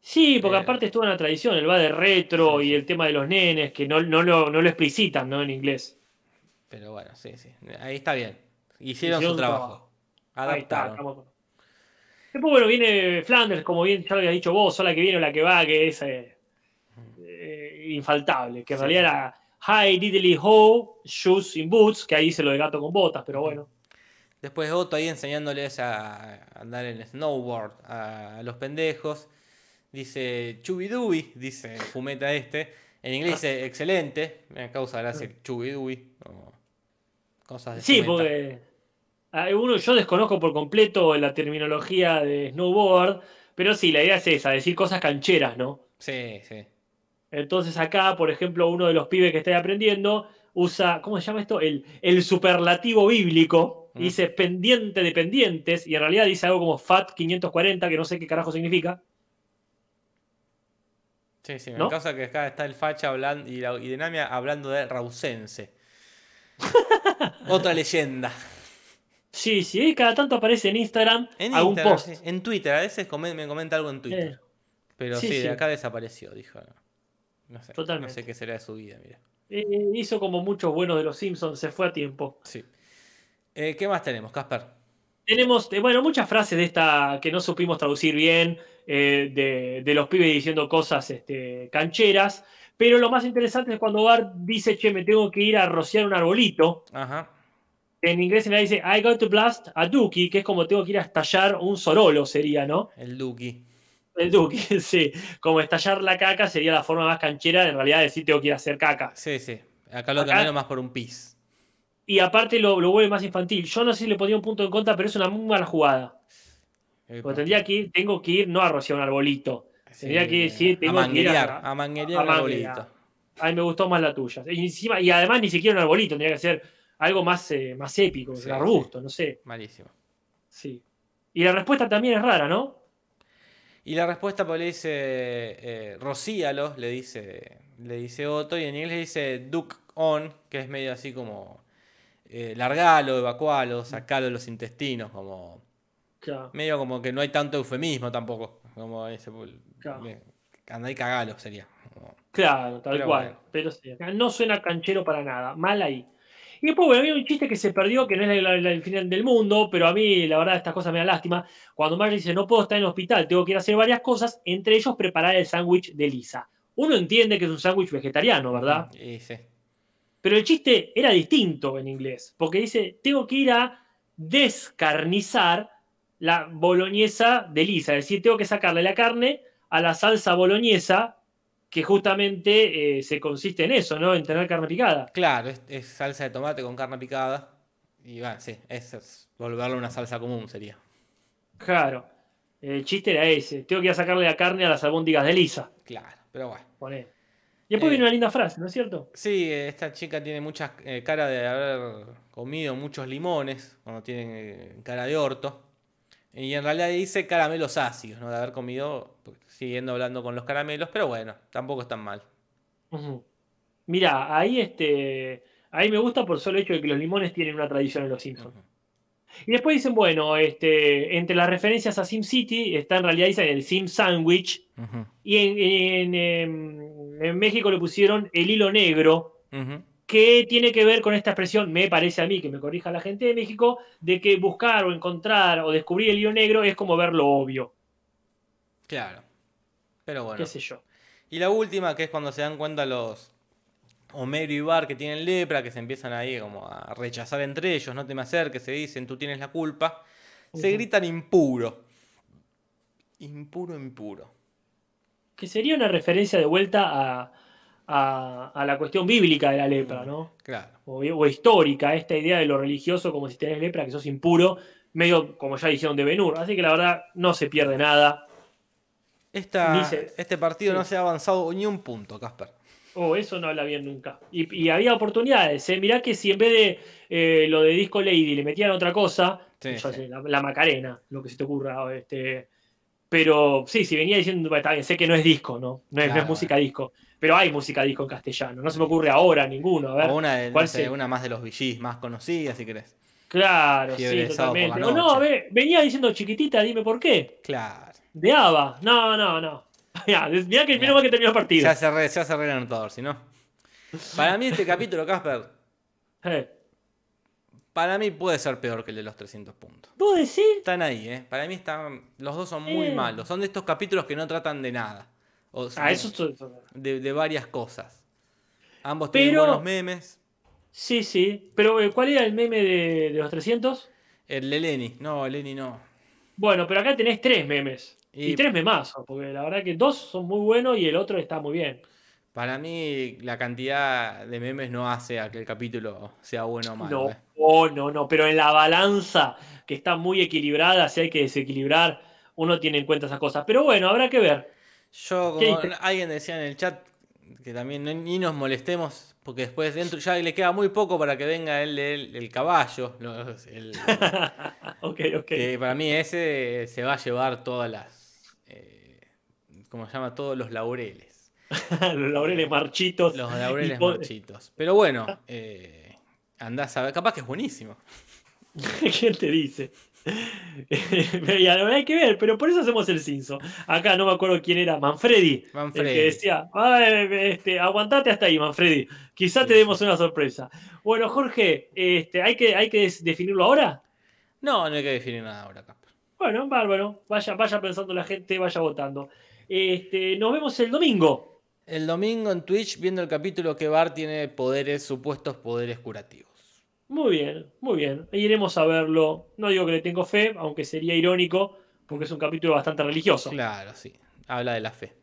Sí, porque Eh. aparte estuvo en la tradición, el va de retro y el tema de los nenes, que no, no, lo, no lo explicitan, ¿no? En inglés. Pero bueno, sí, sí. Ahí está bien. Hicieron, Hicieron su su trabajo. Trabajo. Ahí está, Adaptaron. Después, bueno, viene Flanders, como bien ya lo habías dicho vos, sola que viene o la que va, que es eh, eh, infaltable, que en Sí. realidad era Hi Diddly Ho, Shoes in Boots, que ahí se lo de gato con botas, pero bueno. Después Otto ahí enseñándoles a andar en snowboard a, los pendejos. Dice Chubidui, dice Fumeta este. En inglés dice excelente. Me causa gracia Chubidui. o Cosas de Sí, Fumeta. porque uno, yo desconozco por completo la terminología de snowboard, pero sí, la idea es esa, decir cosas cancheras, ¿no? Sí, sí. Entonces acá, por ejemplo, uno de los pibes que está aprendiendo usa, ¿cómo se llama esto? El, el superlativo bíblico. Mm. Dice pendiente de pendientes y en realidad dice algo como FAT 540, que no sé qué carajo significa. Sí, sí. Me ¿No? causa que acá está el facha hablando y, la, y Dinamia hablando de Rausense. Otra leyenda. Sí, sí, cada tanto aparece en Instagram En algún Instagram, post. sí. En Twitter, a veces comen- me comenta algo en Twitter. Eh, Pero sí, de acá desapareció, dijo. No sé. Totalmente. No sé qué será de su vida, mira. eh, hizo como muchos buenos de los Simpsons, se fue a tiempo. Sí. Eh, ¿Qué más tenemos, Casper? Tenemos, bueno, muchas frases de esta que no supimos traducir bien, de, de los pibes diciendo cosas este, cancheras, pero lo más interesante es cuando Bart dice, che, me tengo que ir a rociar un arbolito. Ajá. En inglés se le dice, I got to blast a dookie, que es como tengo que ir a estallar un sorolo, sería, ¿no? El Duki. El dookie, sí. Como estallar la caca sería la forma más canchera, en realidad, de decir tengo que ir a hacer caca. Sí, sí. Acá lo cambiaron más por un pis. Y aparte lo, lo vuelve más infantil. Yo no sé si le ponía un punto en contra, pero es una muy mala jugada. Porque tendría que ir, tengo que ir no a rociar un arbolito. Tendría que decir, a tengo que ir a- a manguerear a manguerear. arbolito. A mí me gustó más la tuya. Y, encima, y además ni siquiera un arbolito, tendría que ser algo más, eh, más épico, Sí, arbusto, no sé. Malísimo. Sí. Y la respuesta también es rara, ¿no? Y la respuesta pues le dice eh, Rocíalo, le dice, le dice Otto, y en inglés le dice Duke on, que es medio así como eh, largalo, evacualo, sacalo de los intestinos, como Claro. medio como que no hay tanto eufemismo tampoco, como ese Claro. eh, anda y cagalo sería. como- Claro, tal Pero cual. bueno. Pero sí, no suena canchero para nada. Mal ahí. Y después, bueno, había un chiste que se perdió, que no es la- la- el final del mundo, pero a mí, la verdad, estas cosas me dan lástima. Cuando Marge dice, no puedo estar en el hospital, tengo que ir a hacer varias cosas, entre ellos preparar el sándwich de Lisa. Uno entiende que es un sándwich vegetariano, ¿verdad? Y sí. Pero el chiste era distinto en inglés, porque dice, tengo que ir a descarnizar la boloñesa de Lisa, es decir, tengo que sacarle la carne a la salsa boloñesa, que justamente eh, se consiste en eso, ¿no? En tener carne picada. Claro, es, es salsa de tomate con carne picada. Y va, sí, es, es volverlo una salsa común sería. Claro. El chiste era ese, tengo que ir a sacarle la carne a las albóndigas de Lisa. Claro, pero bueno. Poné. Y después Eh. viene una linda frase, ¿no es cierto? Sí, esta chica tiene mucha eh, cara de haber comido muchos limones, cuando tiene eh, cara de orto. Y en realidad dice caramelos ácidos, ¿no? De haber comido, pues, siguiendo hablando con los caramelos, pero bueno, tampoco es tan mal. Ujú. Mirá, ahí este. Ahí me gusta por solo hecho de que los limones tienen una tradición en los Simpsons. Y después dicen, bueno, este, entre las referencias a SimCity está en realidad dicen el Sim Sandwich. Y en, en, em, en México le pusieron el hilo negro. Que tiene que ver con esta expresión, me parece a mí, que me corrija la gente de México, de que buscar o encontrar o descubrir el hilo negro es como ver lo obvio. Claro. Pero bueno. Qué sé yo. Y la última, que es cuando se dan cuenta los Homero y Bar que tienen lepra, que se empiezan ahí como a rechazar entre ellos, no te me acerques, se dicen, tú tienes la culpa, se gritan impuro. Impuro, impuro. Que sería una referencia de vuelta a, a- a la cuestión bíblica de la lepra, ¿no? Claro. O, o histórica, esta idea de lo religioso como si tenés lepra, que sos impuro, medio como ya dijeron de Benur. Así que la verdad no se pierde nada. Esta, este partido sí. no se ha avanzado ni un punto, Casper. Oh, eso no habla bien nunca. Y, y había oportunidades, ¿eh? Mirá que si en vez de eh, lo de Disco Lady le metían otra cosa, Sí, yo sí. sé, la, la Macarena, lo que se te ocurra. Este, pero sí, si venía diciendo, está bien, sé que no es disco, ¿no? No es, no es Claro. música disco. Pero hay música disco en castellano. No se me ocurre ahora ninguno. A ver. O una, de- no ¿cuál sé, se- una más de los VGs, más conocida, si querés. Claro, Fiebre sí, totalmente. No, noche. ve, venía diciendo chiquitita, dime por qué. Claro. De Ava. No, no, no. Mirá, mirá que Mirá. mal que terminó el partido. Se hace re, se hace re el anotador, si no. Para mí este capítulo, Casper, Eh, para mí puede ser peor que el de los 300 puntos. ¿Vos decís? Están ahí, ¿eh? Para mí están, los dos son muy Eh. malos. Son de estos capítulos que no tratan de nada. O Ah, de, eso, eso- de, de varias cosas. Ambos Pero- tienen buenos memes. Sí, sí. Pero, eh, ¿cuál era el meme de, de los 300? El de Lenny. No, Lenny no. Bueno, pero acá tenés tres memes. Y, Y- tres memazos, porque la verdad que dos son muy buenos y el otro está muy bien. Para mí la cantidad de memes no hace a que el capítulo sea bueno o malo. No, ¿eh? oh, no, no. Pero en la balanza, que está muy equilibrada, si hay que desequilibrar, uno tiene en cuenta esas cosas. Pero bueno, habrá que ver. Yo, ¿Qué como alguien decía en el chat, que también no- ni nos molestemos, porque después dentro ya le queda muy poco para que venga el, el, el caballo. lo- el- ok, ok. que para mí ese se va a llevar todas las. Eh, ¿Cómo se llama? Todos los laureles. los laureles marchitos. Los laureles marchitos. Pero bueno, eh, andás a ver, capaz que es buenísimo. ¿Quién te dice? verdad hay que ver, pero por eso hacemos el cinzo. Acá no me acuerdo quién era, Manfredi. Manfredi. El que decía, "Ay, este, aguantate hasta ahí, Manfredi. Quizá te Sí, demos una sorpresa. Bueno, Jorge, este, ¿hay, que, ¿hay que definirlo ahora? No, no hay que definir nada ahora, Casper. Bueno, bárbaro. Vaya, vaya pensando la gente, vaya votando. Este, nos vemos el domingo. El domingo en Twitch viendo el capítulo que Bar tiene poderes, supuestos poderes curativos. Muy bien, muy bien. Iremos a verlo. No digo que le tengo fe, aunque sería irónico, porque es un capítulo bastante religioso. Claro, sí. Habla de la fe.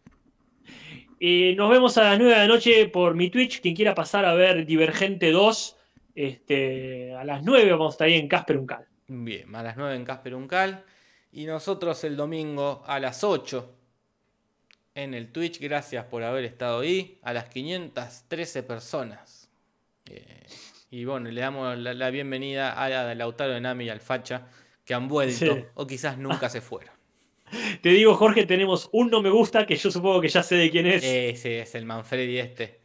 Eh, nos vemos a las 9 de la noche por mi Twitch. Quien quiera pasar a ver Divergente 2, este, a las 9 vamos a estar ahí en Casper Uncal. Bien, a las 9 en Casper Uncal. Y nosotros el domingo a las 8 en el Twitch. Gracias por haber estado ahí. A las 513 personas. Eh, y bueno, le damos la, la bienvenida a la de Lautaro de Nami y al Facha que han vuelto Sí. o quizás nunca se fueron. Te digo, Jorge, tenemos un no me gusta que yo supongo que ya sé de quién es. Ese es el Manfredi este.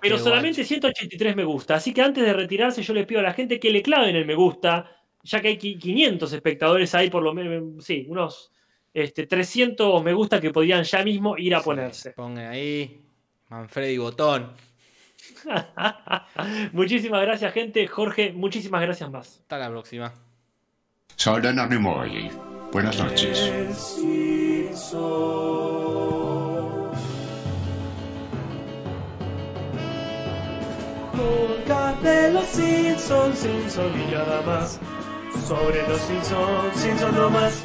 pero qué solamente guacho. 183 me gusta. Así que antes de retirarse, yo le pido a la gente que le claven el me gusta, ya que hay qui- 500 espectadores ahí, por lo menos, sí, unos este, 300 me gusta que podrían ya mismo ir a Sí, ponerse. Pongan ahí. Manfredi Botón. muchísimas gracias, gente. Jorge, muchísimas gracias más. Hasta la próxima. Saudana Nimoy. Buenas noches. De los Simpsons, Simpson y nada más. Sobre los Simpsons, Simpson no más.